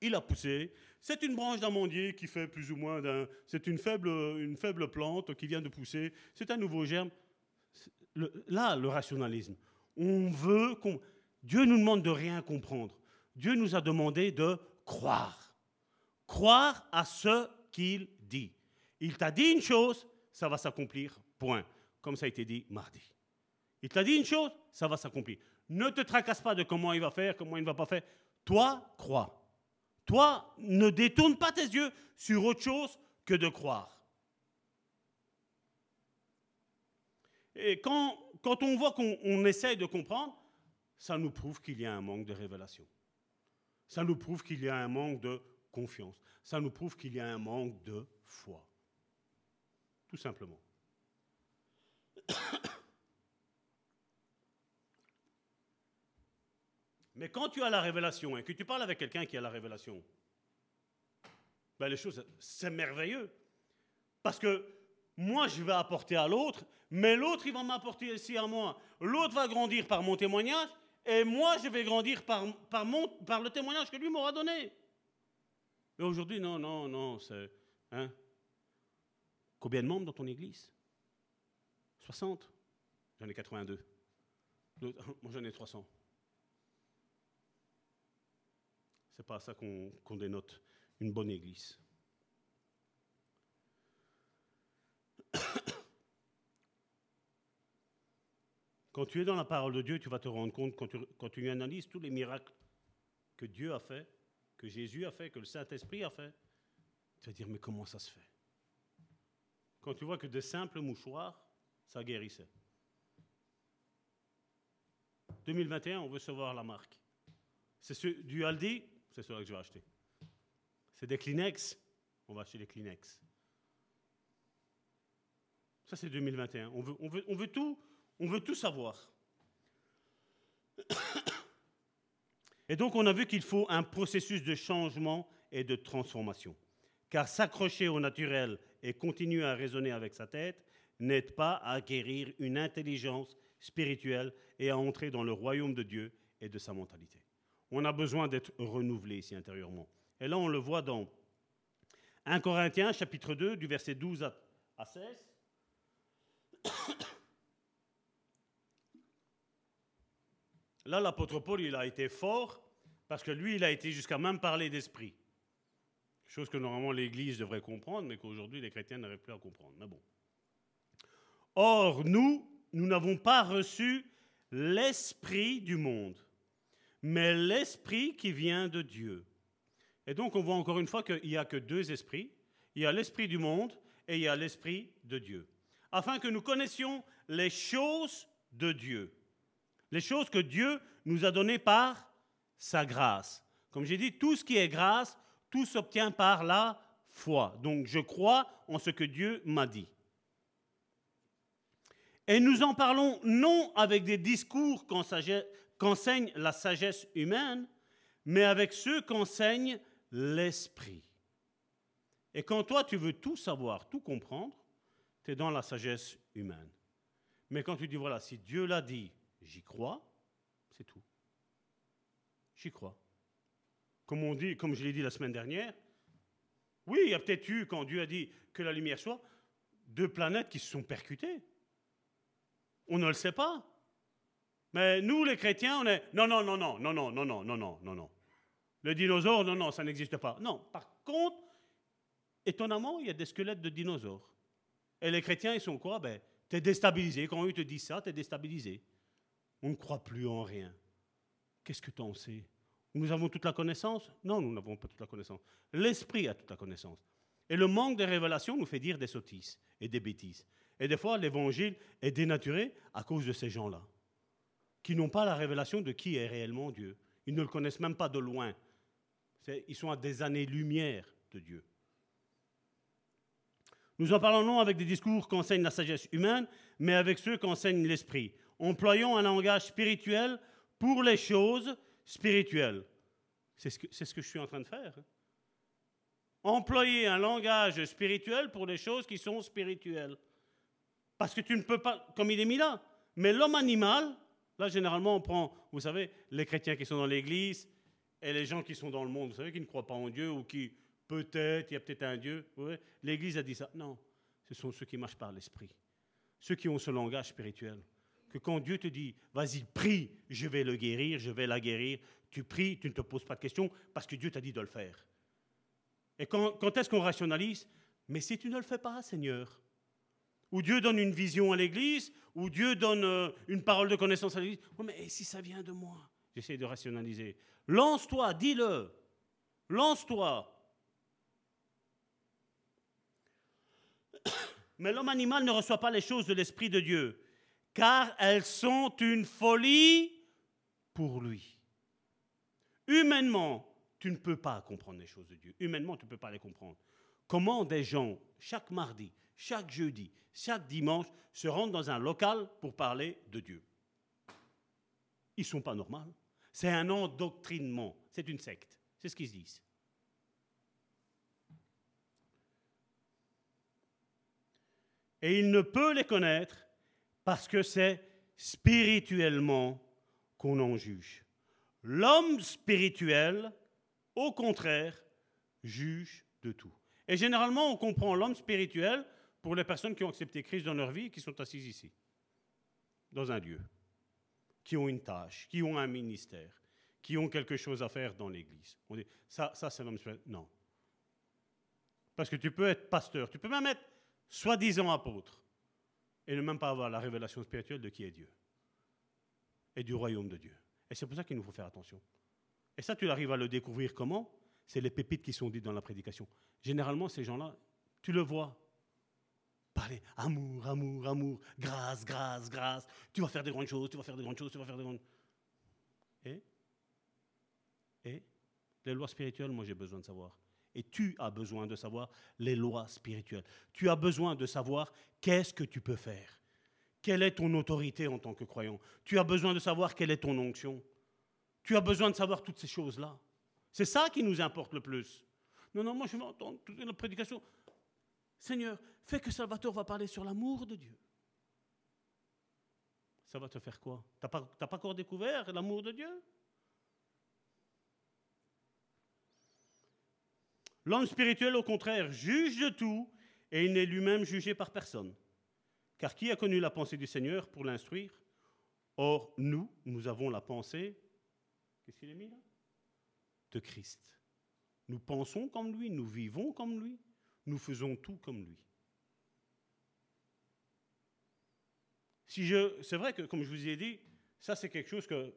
il a poussé, c'est une branche d'amandier qui fait plus ou moins d'un... C'est une faible, une faible plante qui vient de pousser, c'est un nouveau germe. là, le rationalisme. On veut... qu'on Dieu nous demande de rien comprendre. Dieu nous a demandé de croire. Croire à ce qu'il dit. Il t'a dit une chose, ça va s'accomplir, point. Comme ça a été dit mardi. Il t'a dit une chose, ça va s'accomplir. Ne te tracasse pas de comment il va faire, comment il ne va pas faire. Toi, crois. Toi, ne détourne pas tes yeux sur autre chose que de croire. Et quand, on voit qu'on essaye de comprendre, ça nous prouve qu'il y a un manque de révélation. Ça nous prouve qu'il y a un manque de confiance. Ça nous prouve qu'il y a un manque de foi. Tout simplement. Mais quand tu as la révélation et que tu parles avec quelqu'un qui a la révélation, ben les choses, c'est merveilleux. Parce que moi, je vais apporter à l'autre, mais l'autre, il va m'apporter aussi à moi. L'autre va grandir par mon témoignage, et moi, je vais grandir par, par, mon, par le témoignage que lui m'aura donné. Mais aujourd'hui, non, non, non, c'est... Hein? Combien de membres dans ton église? 60 J'en ai 82. Moi, j'en ai 300. C'est pas ça qu'on dénote une bonne église. Quand tu es dans la parole de Dieu, tu vas te rendre compte, quand tu, analyses tous les miracles que Dieu a fait, que Jésus a fait, que le Saint-Esprit a fait, tu vas dire, mais comment ça se fait? Quand tu vois que de simples mouchoirs, ça guérissait. 2021, on veut savoir la marque. C'est du Aldi, c'est cela que je vais acheter. C'est des Kleenex, on va acheter des Kleenex. Ça, c'est 2021. On veut, on, veut, on, veut tout, on veut tout savoir. Et donc, on a vu qu'il faut un processus de changement et de transformation. Car s'accrocher au naturel et continuer à raisonner avec sa tête n'aide pas à acquérir une intelligence spirituelle et à entrer dans le royaume de Dieu et de sa mentalité. On a besoin d'être renouvelé ici intérieurement. Et là, on le voit dans 1 Corinthiens, chapitre 2, du verset 12 à 16. Là, l'apôtre Paul, il a été fort parce que lui, il a été jusqu'à même parler d'esprit. Chose que normalement l'Église devrait comprendre, mais qu'aujourd'hui les chrétiens n'arrivent plus à comprendre. Mais bon. Or, nous, nous n'avons pas reçu l'esprit du monde, mais l'esprit qui vient de Dieu. Et donc on voit encore une fois qu'il n'y a que deux esprits. il y a l'esprit du monde et il y a l'esprit de Dieu. Afin que nous connaissions les choses de Dieu. Les choses que Dieu nous a données par sa grâce. Comme j'ai dit, tout ce qui est grâce, tout s'obtient par la foi. Donc je crois en ce que Dieu m'a dit. Et nous en parlons non avec des discours qu'enseigne la sagesse humaine, mais avec ceux qu'enseigne l'esprit. Et quand toi, tu veux tout savoir, tout comprendre, tu es dans la sagesse humaine. Mais quand tu dis, voilà, si Dieu l'a dit, j'y crois, c'est tout. J'y crois. Comme, on dit, comme je l'ai dit la semaine dernière, oui, il y a peut-être eu, quand Dieu a dit que la lumière soit, deux planètes qui se sont percutées. On ne le sait pas. Mais nous, les chrétiens, on est non, non, non, non, non, non, non, non, non, non, non. Le dinosaure, non, non, ça n'existe pas. Non. Par contre, étonnamment, il y a des squelettes de dinosaures. Et les chrétiens, ils sont quoi Ben, tu es déstabilisé. Quand eux te disent ça, tu es déstabilisé. On ne croit plus en rien. Qu'est-ce que tu en sais Nous avons toute la connaissance Non, nous n'avons pas toute la connaissance. L'esprit a toute la connaissance. Et le manque de révélation nous fait dire des sottises et des bêtises. Et des fois, l'évangile est dénaturé à cause de ces gens-là, qui n'ont pas la révélation de qui est réellement Dieu. Ils ne le connaissent même pas de loin. Ils sont à des années-lumière de Dieu. Nous en parlons non avec des discours qu'enseigne la sagesse humaine, mais avec ceux qu'enseigne l'esprit. Employons un langage spirituel pour les choses spirituelles. C'est ce, que je suis en train de faire. Employer un langage spirituel pour les choses qui sont spirituelles. Parce que tu ne peux pas, comme il est mis là. Mais l'homme animal, généralement on prend, vous savez, les chrétiens qui sont dans l'église et les gens qui sont dans le monde, vous savez, qui ne croient pas en Dieu ou qui, peut-être, il y a peut-être un Dieu. L'église a dit ça. Non, ce sont ceux qui marchent par l'esprit. Ceux qui ont ce langage spirituel. Que quand Dieu te dit, vas-y, prie, je vais le guérir, je vais la guérir, tu pries, tu ne te poses pas de questions parce que Dieu t'a dit de le faire. Et quand, quand est-ce qu'on rationalise? Mais si tu ne le fais pas, Seigneur, où Dieu donne une vision à l'Église, où Dieu donne euh, une parole de connaissance à l'Église. mais si ça vient de moi? J'essaie de rationaliser. Lance-toi, dis-le. Lance-toi. Mais l'homme animal ne reçoit pas les choses de l'Esprit de Dieu, car elles sont une folie pour lui. Humainement, tu ne peux pas comprendre les choses de Dieu. Humainement, tu ne peux pas les comprendre. Comment des gens, chaque mardi, chaque jeudi, chaque dimanche, se rendent dans un local pour parler de Dieu. Ils ne sont pas normaux. C'est un endoctrinement. C'est une secte. C'est ce qu'ils disent. Et il ne peut les connaître parce que c'est spirituellement qu'on en juge. L'homme spirituel, au contraire, juge de tout. Et généralement, on comprend l'homme spirituel pour les personnes qui ont accepté Christ dans leur vie et qui sont assises ici, dans un lieu, qui ont une tâche, qui ont un ministère, qui ont quelque chose à faire dans l'Église. On dit, ça, ça c'est l'homme spirituel. Non. Parce que tu peux être pasteur, tu peux même être soi-disant apôtre, et ne même pas avoir la révélation spirituelle de qui est Dieu et du royaume de Dieu. Et c'est pour ça qu'il nous faut faire attention. Et ça, tu arrives à le découvrir comment? C'est les pépites qui sont dites dans la prédication. Généralement, ces gens-là, tu le vois, Parler amour, amour, amour, grâce, grâce, grâce. Tu vas faire des grandes choses, tu vas faire des grandes choses, tu vas faire des grandes Et? Et? Les lois spirituelles, moi j'ai besoin de savoir. Et tu as besoin de savoir les lois spirituelles. Tu as besoin de savoir qu'est-ce que tu peux faire. Quelle est ton autorité en tant que croyant? Tu as besoin de savoir quelle est ton onction. Tu as besoin de savoir toutes ces choses-là. C'est ça qui nous importe le plus. Non, non, moi je vais entendre toute la prédication. Seigneur, fais que Salvatore va parler sur l'amour de Dieu. Ça va te faire quoi? Tu n'as pas, pas encore découvert l'amour de Dieu? L'homme spirituel, au contraire, juge de tout et il n'est lui-même jugé par personne. Car qui a connu la pensée du Seigneur pour l'instruire? Or, nous, nous avons la pensée, De Christ. Nous pensons comme lui, nous vivons comme lui nous faisons tout comme lui. Si c'est vrai que, comme je vous ai dit, ça c'est quelque chose que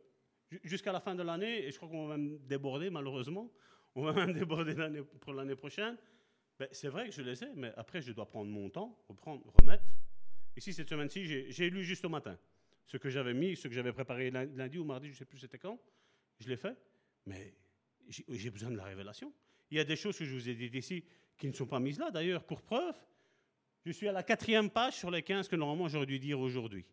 jusqu'à la fin de l'année, et je crois qu'on va même déborder malheureusement, on va même déborder pour l'année prochaine, Ben, c'est vrai que je les ai, mais après, je dois prendre mon temps, reprendre, remettre. Ici, cette semaine-ci, j'ai, lu juste au matin. Ce que j'avais mis, ce que j'avais préparé lun- lundi ou mardi, je ne sais plus c'était quand, je l'ai fait. Mais j'ai besoin de la révélation. Il y a des choses que je vous ai dites ici qui ne sont pas mises là, d'ailleurs, pour preuve. Je suis à la quatrième page sur les 15 que normalement j'aurais dû dire aujourd'hui.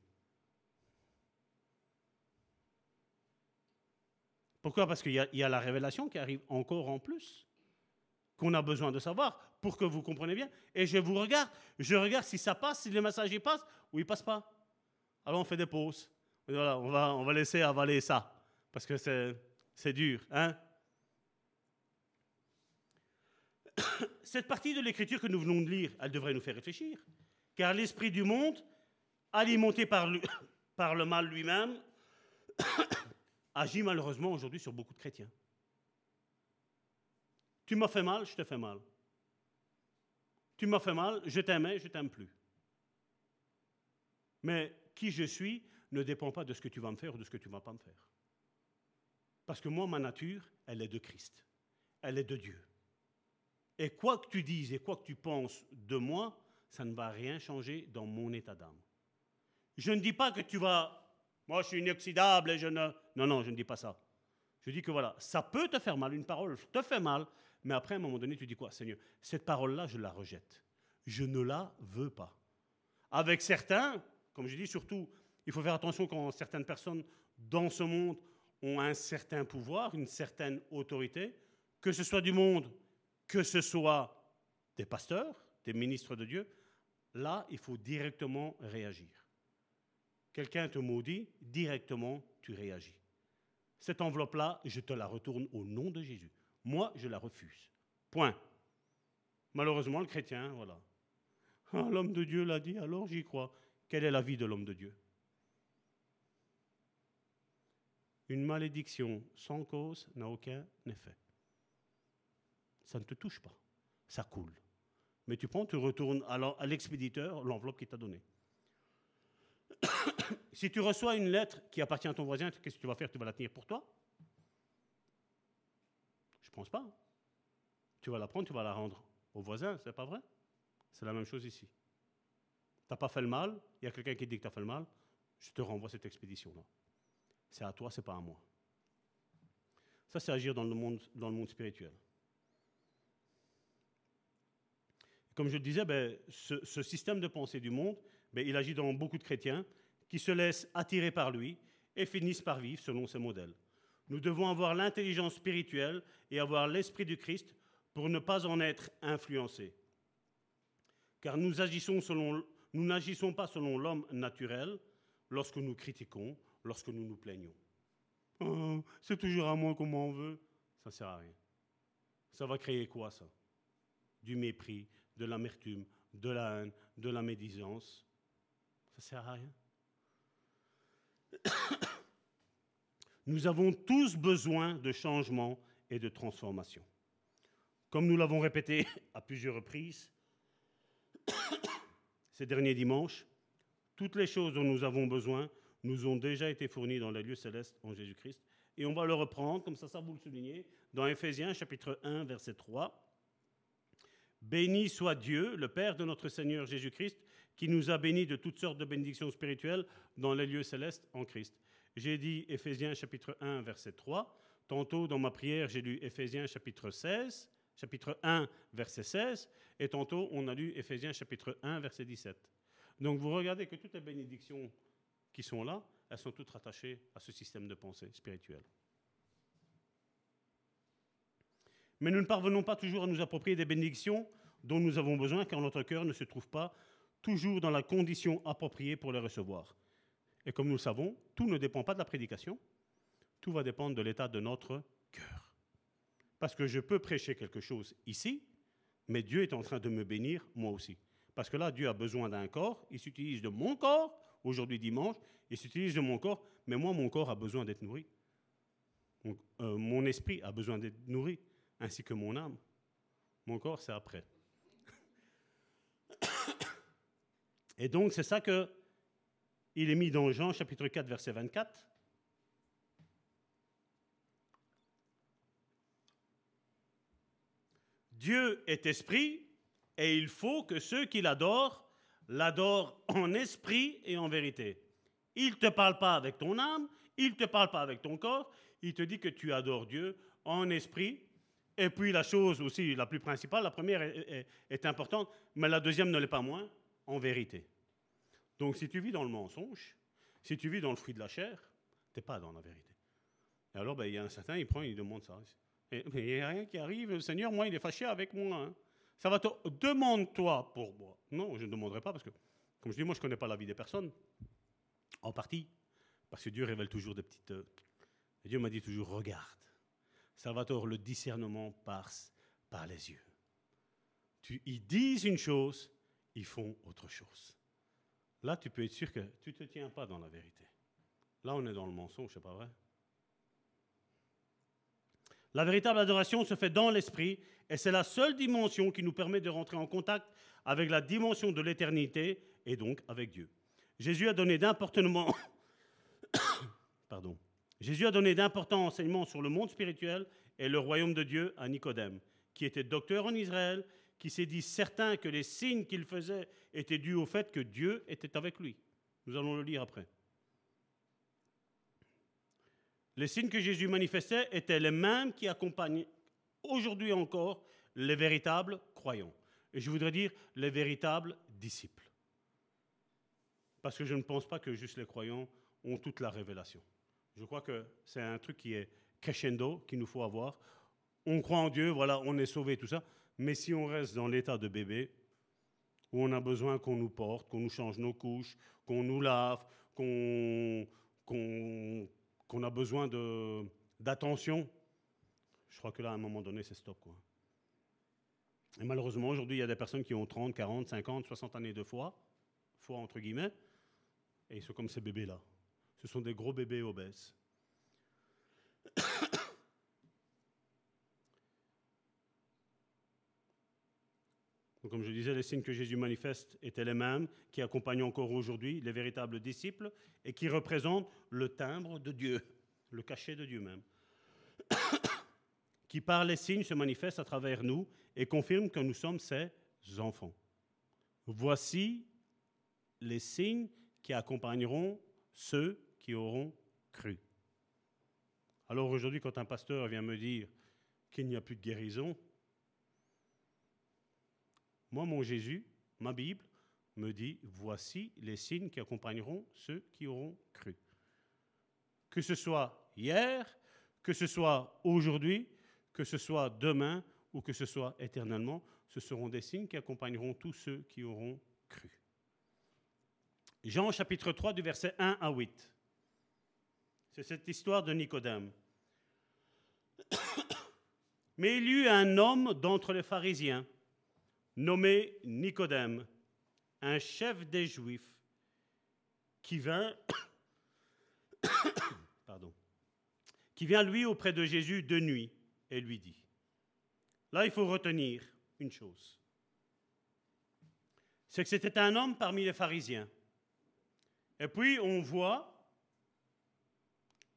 Pourquoi? Parce qu'il y, a- la révélation qui arrive encore en plus, qu'on a besoin de savoir pour que vous compreniez bien. Et je vous regarde, je regarde si ça passe, si le message passe ou il passe pas. Alors on fait des pauses. Voilà, on va, on va laisser avaler ça, parce que c'est dur. Hein? Cette partie de l'écriture que nous venons de lire, elle devrait nous faire réfléchir. Car l'esprit du monde, alimenté par, le mal lui-même, agit malheureusement aujourd'hui sur beaucoup de chrétiens. Tu m'as fait mal, je te fais mal. Tu m'as fait mal, je t'aimais, je t'aime plus. Mais qui je suis ne dépend pas de ce que tu vas me faire ou de ce que tu ne vas pas me faire. Parce que moi, ma nature, elle est de Christ. Elle est de Dieu. Et quoi que tu dises et quoi que tu penses de moi, ça ne va rien changer dans mon état d'âme. Je ne dis pas que tu vas... Moi, je suis inoxydable et je ne... Non, non, je ne dis pas ça. Je dis que voilà, ça peut te faire mal, une parole te fait mal, mais après, à un moment donné, tu dis quoi Seigneur, cette parole-là, je la rejette. Je ne la veux pas. Avec certains, comme je dis, surtout, il faut faire attention quand certaines personnes dans ce monde ont un certain pouvoir, une certaine autorité, que ce soit du monde, que ce soit des pasteurs, des ministres de Dieu, là, il faut directement réagir. Quelqu'un te maudit, directement, tu réagis. Cette enveloppe-là, je te la retourne au nom de Jésus. Moi, je la refuse. Point. Malheureusement, le chrétien, voilà. Ah, l'homme de Dieu l'a dit, alors j'y crois. Quelle est la vie de l'homme de Dieu? Une malédiction sans cause n'a aucun effet. Ça ne te touche pas, ça coule. Mais tu prends, tu retournes à l'expéditeur l'enveloppe qu'il t'a donnée. si tu reçois une lettre qui appartient à ton voisin, qu'est-ce que tu vas faire? Tu vas la tenir pour toi? Je pense pas. Tu vas la prendre, tu vas la rendre au voisin, c'est pas vrai? C'est la même chose ici. Tu n'as pas fait le mal, il y a quelqu'un qui dit que tu as fait le mal, je te renvoie cette expédition-là. C'est à toi, c'est pas à moi. Ça, c'est agir dans le monde spirituel. Comme je le disais, ben, ce, ce système de pensée du monde, ben, il agit dans beaucoup de chrétiens qui se laissent attirer par lui et finissent par vivre selon ses modèles. Nous devons avoir l'intelligence spirituelle et avoir l'esprit du Christ pour ne pas en être influencés. Car nous agissons selon, nous n'agissons pas selon l'homme naturel lorsque nous critiquons, lorsque nous nous plaignons. Oh, c'est toujours à moi qu'on m'en veut. Ça ne sert à rien. Ça va créer quoi, ça? Du mépris, de l'amertume, de la haine, de la médisance. Ça ne sert à rien. Nous avons tous besoin de changement et de transformation. Comme nous l'avons répété à plusieurs reprises ces derniers dimanches, toutes les choses dont nous avons besoin nous ont déjà été fournies dans les lieux célestes en Jésus-Christ. Et on va le reprendre, comme ça, ça vous le soulignez, dans Éphésiens chapitre 1, verset 3. Béni soit Dieu, le Père de notre Seigneur Jésus-Christ, qui nous a bénis de toutes sortes de bénédictions spirituelles dans les lieux célestes en Christ. J'ai dit Éphésiens chapitre 1, verset 3. Tantôt, dans ma prière, j'ai lu Éphésiens chapitre 16, chapitre 1, verset 16. Et tantôt, on a lu Éphésiens chapitre 1, verset 17. Donc, vous regardez que toutes les bénédictions qui sont là, elles sont toutes rattachées à ce système de pensée spirituelle. Mais nous ne parvenons pas toujours à nous approprier des bénédictions dont nous avons besoin car notre cœur ne se trouve pas toujours dans la condition appropriée pour les recevoir. Et comme nous le savons, tout ne dépend pas de la prédication, tout va dépendre de l'état de notre cœur. Parce que je peux prêcher quelque chose ici, mais Dieu est en train de me bénir moi aussi. Parce que là, Dieu a besoin d'un corps, il s'utilise de mon corps, aujourd'hui dimanche, il s'utilise de mon corps, mais moi, mon corps a besoin d'être nourri. Donc, euh, mon esprit a besoin d'être nourri, ainsi que mon âme. Mon corps, c'est après. Et donc, c'est ça que il est mis dans Jean chapitre 4, verset 24. Dieu est esprit, Et il faut que ceux qui l'adorent l'adorent en esprit et en vérité. Il ne te parle pas avec ton âme, il ne te parle pas avec ton corps, il te dit que tu adores Dieu en esprit. Et puis la chose aussi la plus principale, la première est, importante, mais la deuxième ne l'est pas moins, en vérité. Donc si tu vis dans le mensonge, si tu vis dans le fruit de la chair, tu n'es pas dans la vérité. Et alors, ben, il y a un certain, il prend, il demande ça. Et- il n'y a rien qui arrive, le Seigneur, moi, il est fâché avec moi. hein. Ça va te... Demande-toi pour moi. Non, je ne demanderai pas parce que, comme je dis, moi, je ne connais pas la vie des personnes. En partie. Parce que Dieu révèle toujours des petites. euh, Dieu m'a dit toujours regarde. Salvatore, le discernement passe par les yeux. Tu, ils disent une chose, ils font autre chose. Là, tu peux être sûr que tu ne te tiens pas dans la vérité. Là, on est dans le mensonge, c'est pas vrai? La véritable adoration se fait dans l'esprit et c'est la seule dimension qui nous permet de rentrer en contact avec la dimension de l'éternité et donc avec Dieu. Jésus a donné d'importants Pardon. Jésus a donné d'importants enseignements sur le monde spirituel et le royaume de Dieu à Nicodème, qui était docteur en Israël, qui s'est dit certain que les signes qu'il faisait étaient dus au fait que Dieu était avec lui. Nous allons le lire après. Les signes que Jésus manifestait étaient les mêmes qui accompagnent aujourd'hui encore les véritables croyants. Et je voudrais dire les véritables disciples. Parce que je ne pense pas que juste les croyants ont toute la révélation. Je crois que c'est un truc qui est crescendo, qu'il nous faut avoir. On croit en Dieu, voilà, on est sauvé, tout ça. Mais si on reste dans l'état de bébé, où on a besoin qu'on nous porte, qu'on nous change nos couches, qu'on nous lave, qu'on a besoin d'attention, je crois que là, à un moment donné, c'est stop. Quoi. Et malheureusement, aujourd'hui, il y a des personnes qui ont 30, 40, 50, 60 années de foi, foi entre guillemets, et ils sont comme ces bébés-là. Ce sont des gros bébés obèses. Comme je disais, les signes que Jésus manifeste étaient les mêmes qui accompagnent encore aujourd'hui les véritables disciples et qui représentent le timbre de Dieu, le cachet de Dieu même, qui par les signes se manifeste à travers nous et confirme que nous sommes ses enfants. Voici les signes qui accompagneront ceux qui auront cru. Alors aujourd'hui, quand un pasteur vient me dire qu'il n'y a plus de guérison, moi, mon Jésus, ma Bible, me dit, voici les signes qui accompagneront ceux qui auront cru. Que ce soit hier, que ce soit aujourd'hui, que ce soit demain ou que ce soit éternellement, ce seront des signes qui accompagneront tous ceux qui auront cru. Jean chapitre 3 du verset 1 à 8. C'est cette histoire de Nicodème. Mais il y eut un homme d'entre les pharisiens, nommé Nicodème, un chef des Juifs, qui vint, pardon, qui vient lui auprès de Jésus de nuit et lui dit, là il faut retenir une chose, c'est que c'était un homme parmi les pharisiens. Et puis on voit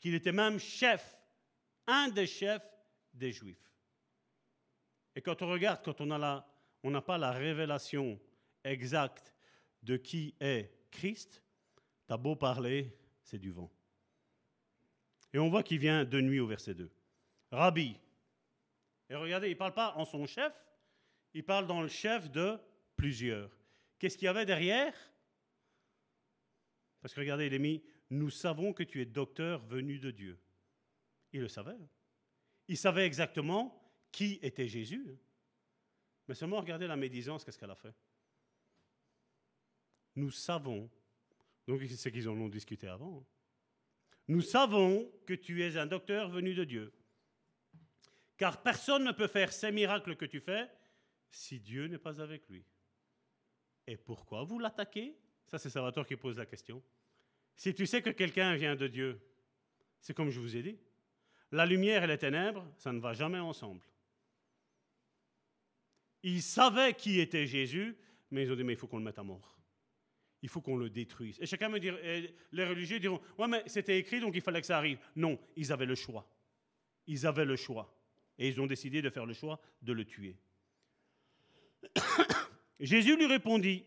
qu'il était même chef, un des chefs des Juifs. Et quand on regarde, quand on n'a pas la révélation exacte de qui est Christ, t'as beau parler, c'est du vent. Et on voit qu'il vient de nuit au verset 2. Rabbi. Et regardez, il ne parle pas en son chef, il parle dans le chef de plusieurs. Qu'est-ce qu'il y avait derrière? Parce que regardez, il est mis, nous savons que tu es docteur venu de Dieu. Il le savait. Il savait exactement qui était Jésus. Mais seulement regardez la médisance, qu'est-ce qu'elle a fait Nous savons, donc c'est qu'ils en ont discuté avant, hein. nous savons que tu es un docteur venu de Dieu. Car personne ne peut faire ces miracles que tu fais si Dieu n'est pas avec lui. Et pourquoi vous l'attaquez? Ça, c'est Salvatore qui pose la question. Si tu sais que quelqu'un vient de Dieu, c'est comme je vous ai dit. La lumière et les ténèbres, ça ne va jamais ensemble. Ils savaient qui était Jésus, mais ils ont dit, mais il faut qu'on le mette à mort. Il faut qu'on le détruise. Et chacun me dit, les religieux diront, ouais, mais c'était écrit, donc il fallait que ça arrive. Non, ils avaient le choix. Ils avaient le choix. Et ils ont décidé de faire le choix de le tuer. Jésus lui répondit,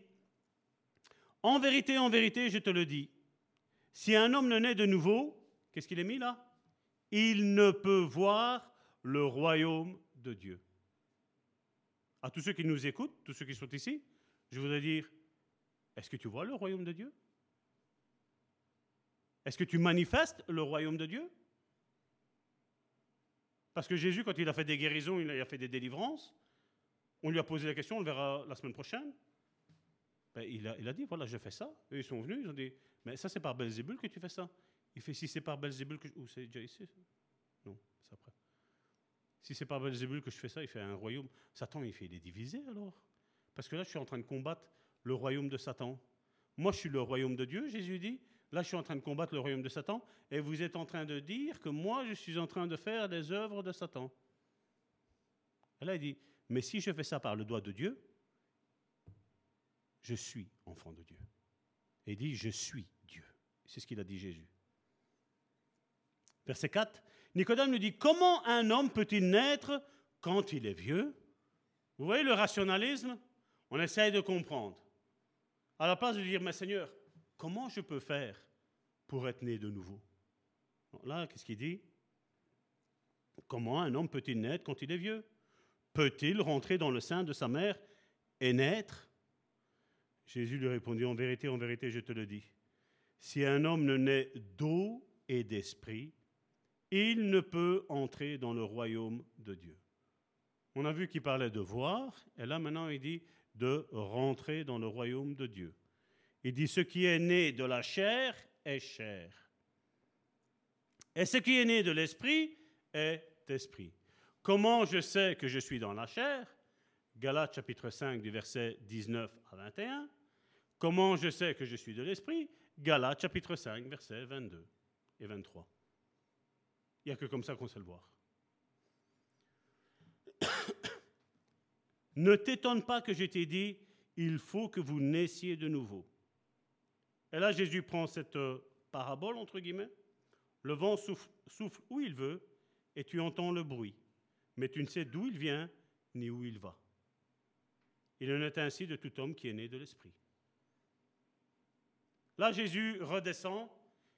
En vérité, en vérité, je te le dis, si un homme ne naît de nouveau, qu'est-ce qu'il est mis là? Il ne peut voir le royaume de Dieu. À tous ceux qui nous écoutent, tous ceux qui sont ici, je voudrais dire, est-ce que tu vois le royaume de Dieu? Est-ce que tu manifestes le royaume de Dieu? Parce que Jésus, quand il a fait des guérisons, il a fait des délivrances, on lui a posé la question, on le verra la semaine prochaine. Ben, il, a, dit, voilà, je fais ça. Ils sont venus, ils ont dit, mais ça, c'est par Belzébul que tu fais ça. Il fait, si c'est par Belzébul que... Ou c'est déjà Non, c'est après. Si c'est par Belzébul que je fais ça, il fait un royaume. Satan, il fait, il est divisé alors. Parce que là, je suis en train de combattre le royaume de Satan. Moi, je suis le royaume de Dieu, Jésus dit. Là, je suis en train de combattre le royaume de Satan. Et vous êtes en train de dire que moi, je suis en train de faire des œuvres de Satan. Et là, il dit, mais si je fais ça par le doigt de Dieu, je suis enfant de Dieu. Il dit, je suis Dieu. C'est ce qu'il a dit Jésus. Verset 4, Nicodème nous dit, comment un homme peut-il naître quand il est vieux? Vous voyez le rationalisme? On essaye de comprendre. À la place de dire, mais Seigneur, comment je peux faire pour être né de nouveau? Là, qu'est-ce qu'il dit? Comment un homme peut-il naître quand il est vieux? Peut-il rentrer dans le sein de sa mère et naître Jésus lui répondit, en vérité, en vérité, je te le dis, si un homme ne naît d'eau et d'esprit, il ne peut entrer dans le royaume de Dieu. On a vu qu'il parlait de voir, et là maintenant il dit de rentrer dans le royaume de Dieu. Il dit, ce qui est né de la chair est chair. Et ce qui est né de l'esprit est esprit. Comment je sais que je suis dans la chair? Galates chapitre 5 du verset 19 à 21. Comment je sais que je suis de l'esprit? Galates chapitre 5 verset 22 et 23. Il n'y a que comme ça qu'on sait le voir. ne t'étonne pas que je t'ai dit, il faut que vous naissiez de nouveau. Et là, Jésus prend cette euh, parabole, entre guillemets. Le vent souffle, souffle où il veut et tu entends le bruit mais tu ne sais d'où il vient ni où il va. Il en est ainsi de tout homme qui est né de l'Esprit. Là, Jésus redescend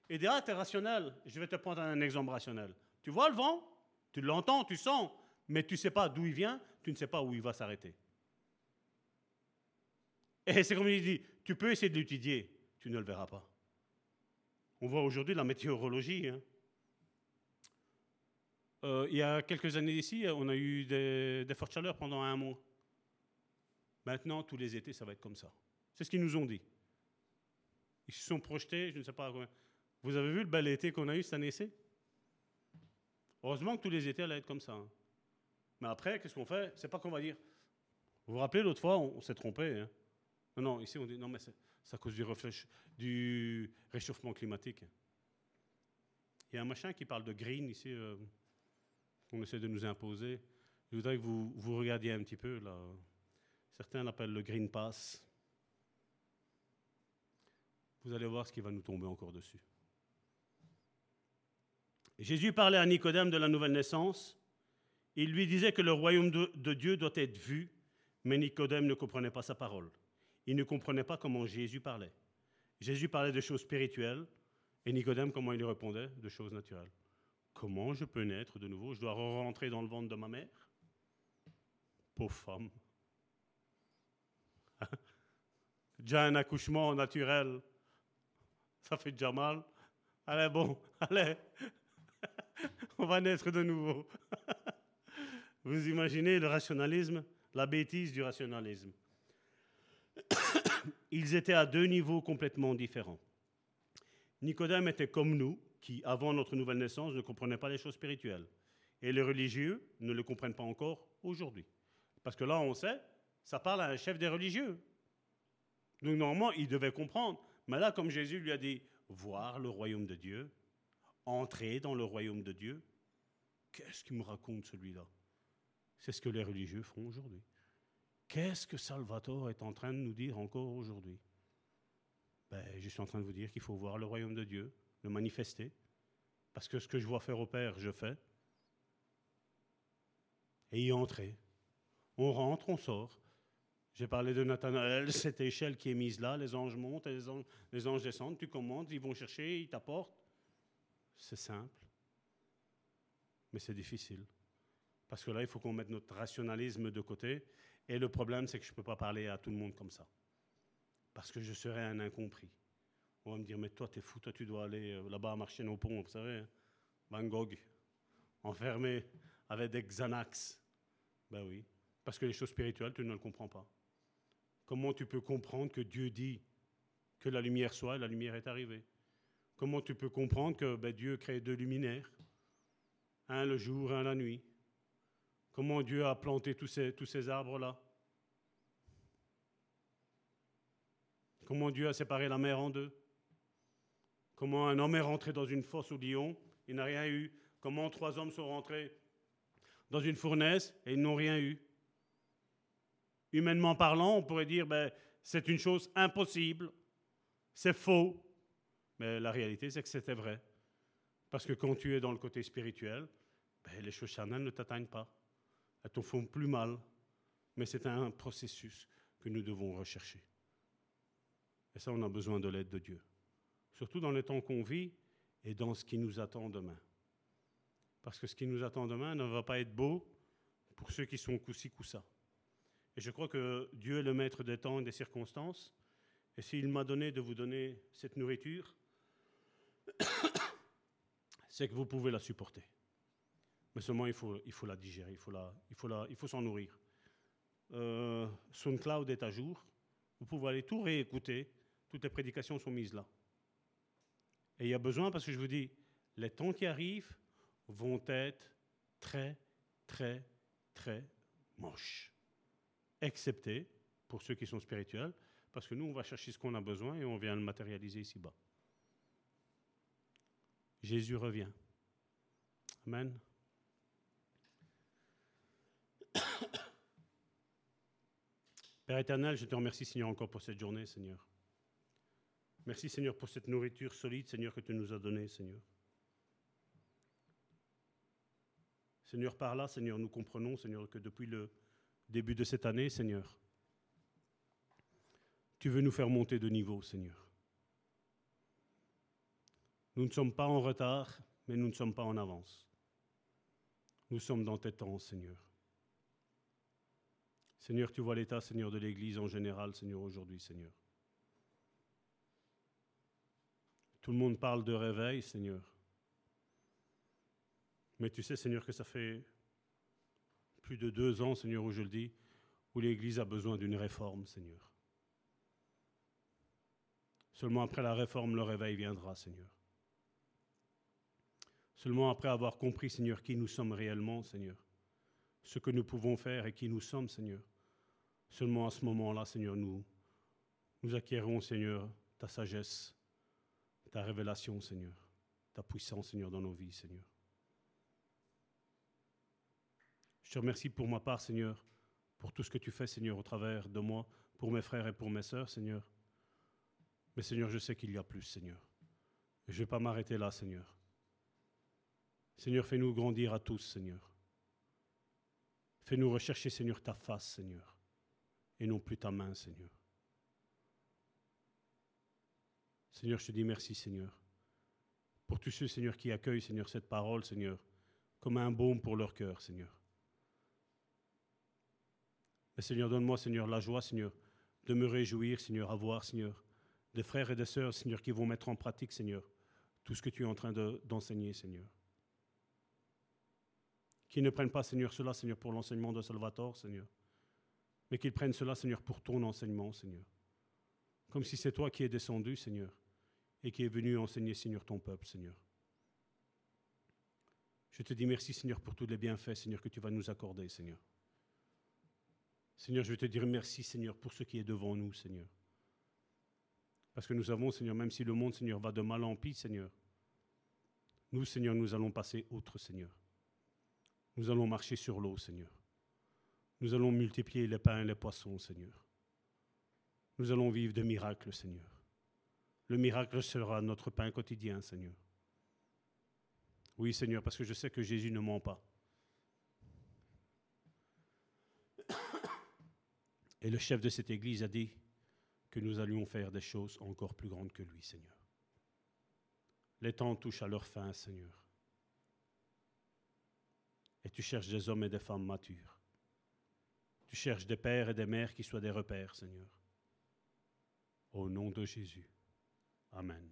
et dit, ah, tu es rationnel, je vais te prendre un exemple rationnel. Tu vois le vent, tu l'entends, tu sens, mais tu ne sais pas d'où il vient, tu ne sais pas où il va s'arrêter. Et c'est comme il dit, tu peux essayer de l'étudier, tu ne le verras pas. On voit aujourd'hui la météorologie. Hein. Euh, il y a quelques années ici, on a eu des, fortes chaleurs pendant un mois. Maintenant, tous les étés, ça va être comme ça. C'est ce qu'ils nous ont dit. Ils se sont projetés, je ne sais pas Vous avez vu le bel été qu'on a eu cette année-ci? Heureusement que tous les étés allaient être comme ça. Hein. Mais après, qu'est-ce qu'on fait? C'est pas qu'on va dire. Vous vous rappelez, l'autre fois, on, s'est trompé. Hein. non, non, ici, on dit non, mais c'est à cause du, réchauffement climatique. Il y a un machin qui parle de green ici. Euh, qu'on essaie de nous imposer. Je voudrais que vous, vous regardiez un petit peu. Là. Certains l'appellent le Green Pass. Vous allez voir ce qui va nous tomber encore dessus. Jésus parlait à Nicodème de la nouvelle naissance. Il lui disait que le royaume de, Dieu doit être vu, mais Nicodème ne comprenait pas sa parole. Il ne comprenait pas comment Jésus parlait. Jésus parlait de choses spirituelles, et Nicodème, comment il lui répondait De choses naturelles. Comment je peux naître de nouveau? Je dois rentrer dans le ventre de ma mère? Pauvre femme. déjà un accouchement naturel, ça fait déjà mal. Allez, bon, allez, on va naître de nouveau. Vous imaginez le rationalisme, la bêtise du rationalisme. Ils étaient à deux niveaux complètement différents. Nicodème était comme nous, qui, avant notre nouvelle naissance, ne comprenaient pas les choses spirituelles. Et les religieux ne le comprennent pas encore aujourd'hui. Parce que là, on sait, ça parle à un chef des religieux. Donc normalement, il devait comprendre. Mais là, comme Jésus lui a dit, voir le royaume de Dieu, entrer dans le royaume de Dieu, qu'est-ce qu'il me raconte celui-là? C'est ce que les religieux font aujourd'hui. Qu'est-ce que Salvatore est en train de nous dire encore aujourd'hui? Ben, Je suis en train de vous dire qu'il faut voir le royaume de Dieu, le manifester, parce que ce que je vois faire au Père, je fais, et y entrer. On rentre, on sort. J'ai parlé de Nathanaël, cette échelle qui est mise là, les anges montent, les anges, les anges descendent, tu commandes, ils vont chercher, ils t'apportent. C'est simple, mais c'est difficile. Parce que là, il faut qu'on mette notre rationalisme de côté. Et le problème, c'est que je ne peux pas parler à tout le monde comme ça. Parce que je serais un incompris. On va me dire, mais toi, t'es fou, toi, tu dois aller euh, là-bas à marcher nos ponts, vous savez, hein. Van Gogh, enfermé avec des Xanax. Ben oui, parce que les choses spirituelles, tu ne le comprends pas. Comment tu peux comprendre que Dieu dit que la lumière soit et la lumière est arrivée? Comment tu peux comprendre que ben, Dieu crée deux luminaires, un le jour, un la nuit? Comment Dieu a planté tous ces, arbres-là? Comment Dieu a séparé la mer en deux? Comment un homme est rentré dans une fosse au lion, il n'a rien eu? Comment trois hommes sont rentrés dans une fournaise et ils n'ont rien eu? Humainement parlant, on pourrait dire ben, c'est une chose impossible, c'est faux. Mais la réalité, c'est que c'était vrai. Parce que quand tu es dans le côté spirituel, ben, les choses charnelles ne t'atteignent pas. Elles te font plus mal. Mais c'est un processus que nous devons rechercher. Et ça, on a besoin de l'aide de Dieu. Surtout dans les temps qu'on vit et dans ce qui nous attend demain. Parce que ce qui nous attend demain ne va pas être beau pour ceux qui sont coup-ci, coup-ça. Et je crois que Dieu est le maître des temps et des circonstances. Et s'il m'a donné de vous donner cette nourriture, c'est que vous pouvez la supporter. Mais seulement, il faut, il faut la digérer, il faut, la, il faut, la, il faut s'en nourrir. Euh, SoundCloud est à jour. Vous pouvez aller tout réécouter. Toutes les prédications sont mises là. Et il y a besoin, parce que je vous dis, les temps qui arrivent vont être très, très, très moches. Excepté pour ceux qui sont spirituels, parce que nous, on va chercher ce qu'on a besoin et on vient le matérialiser ici-bas. Jésus revient. Amen. Père éternel, je te remercie, Seigneur, encore pour cette journée, Seigneur. Merci, Seigneur, pour cette nourriture solide, Seigneur, que tu nous as donnée, Seigneur. Seigneur, par là, Seigneur, nous comprenons, Seigneur, que depuis le début de cette année, Seigneur, tu veux nous faire monter de niveau, Seigneur. Nous ne sommes pas en retard, mais nous ne sommes pas en avance. Nous sommes dans tes temps, Seigneur. Seigneur, tu vois l'état, Seigneur, de l'Église en général, Seigneur, aujourd'hui, Seigneur. Tout le monde parle de réveil, Seigneur. Mais tu sais, Seigneur, que ça fait plus de deux ans, Seigneur, où je le dis, où l'Église a besoin d'une réforme, Seigneur. Seulement après la réforme, le réveil viendra, Seigneur. Seulement après avoir compris, Seigneur, qui nous sommes réellement, Seigneur, ce que nous pouvons faire et qui nous sommes, Seigneur. Seulement à ce moment-là, Seigneur, nous, nous acquérons, Seigneur, ta sagesse, ta révélation, Seigneur, ta puissance, Seigneur, dans nos vies, Seigneur. Je te remercie pour ma part, Seigneur, pour tout ce que tu fais, Seigneur, au travers de moi, pour mes frères et pour mes sœurs, Seigneur. Mais Seigneur, je sais qu'il y a plus, Seigneur. je ne vais pas m'arrêter là, Seigneur. Seigneur, fais-nous grandir à tous, Seigneur. Fais-nous rechercher, Seigneur, ta face, Seigneur, et non plus ta main, Seigneur. Seigneur, je te dis merci, Seigneur, pour tous ceux, Seigneur, qui accueillent, Seigneur, cette parole, Seigneur, comme un baume pour leur cœur, Seigneur. Seigneur, donne-moi, Seigneur, la joie, Seigneur, de me réjouir, Seigneur, à voir, Seigneur, des frères et des sœurs, Seigneur, qui vont mettre en pratique, Seigneur, tout ce que tu es en train d'enseigner, Seigneur. Qu'ils ne prennent pas, Seigneur, cela, Seigneur, pour l'enseignement de Salvatore, Seigneur, mais qu'ils prennent cela, Seigneur, pour ton enseignement, Seigneur. Comme si c'est toi qui es descendu, Seigneur, et qui est venu enseigner, Seigneur, ton peuple, Seigneur. Je te dis merci, Seigneur, pour tous les bienfaits, Seigneur, que tu vas nous accorder, Seigneur. Seigneur, je veux te dire merci, Seigneur, pour ce qui est devant nous, Seigneur. Parce que nous avons, Seigneur, même si le monde, Seigneur, va de mal en pis, Seigneur, nous, Seigneur, nous allons passer autre, Seigneur. Nous allons marcher sur l'eau, Seigneur. Nous allons multiplier les pains et les poissons, Seigneur. Nous allons vivre de miracles, Seigneur. Le miracle sera notre pain quotidien, Seigneur. Oui, Seigneur, parce que je sais que Jésus ne ment pas. Et le chef de cette église a dit que nous allions faire des choses encore plus grandes que lui, Seigneur. Les temps touchent à leur fin, Seigneur. Et tu cherches des hommes et des femmes matures. Tu cherches des pères et des mères qui soient des repères, Seigneur. Au nom de Jésus. Amen.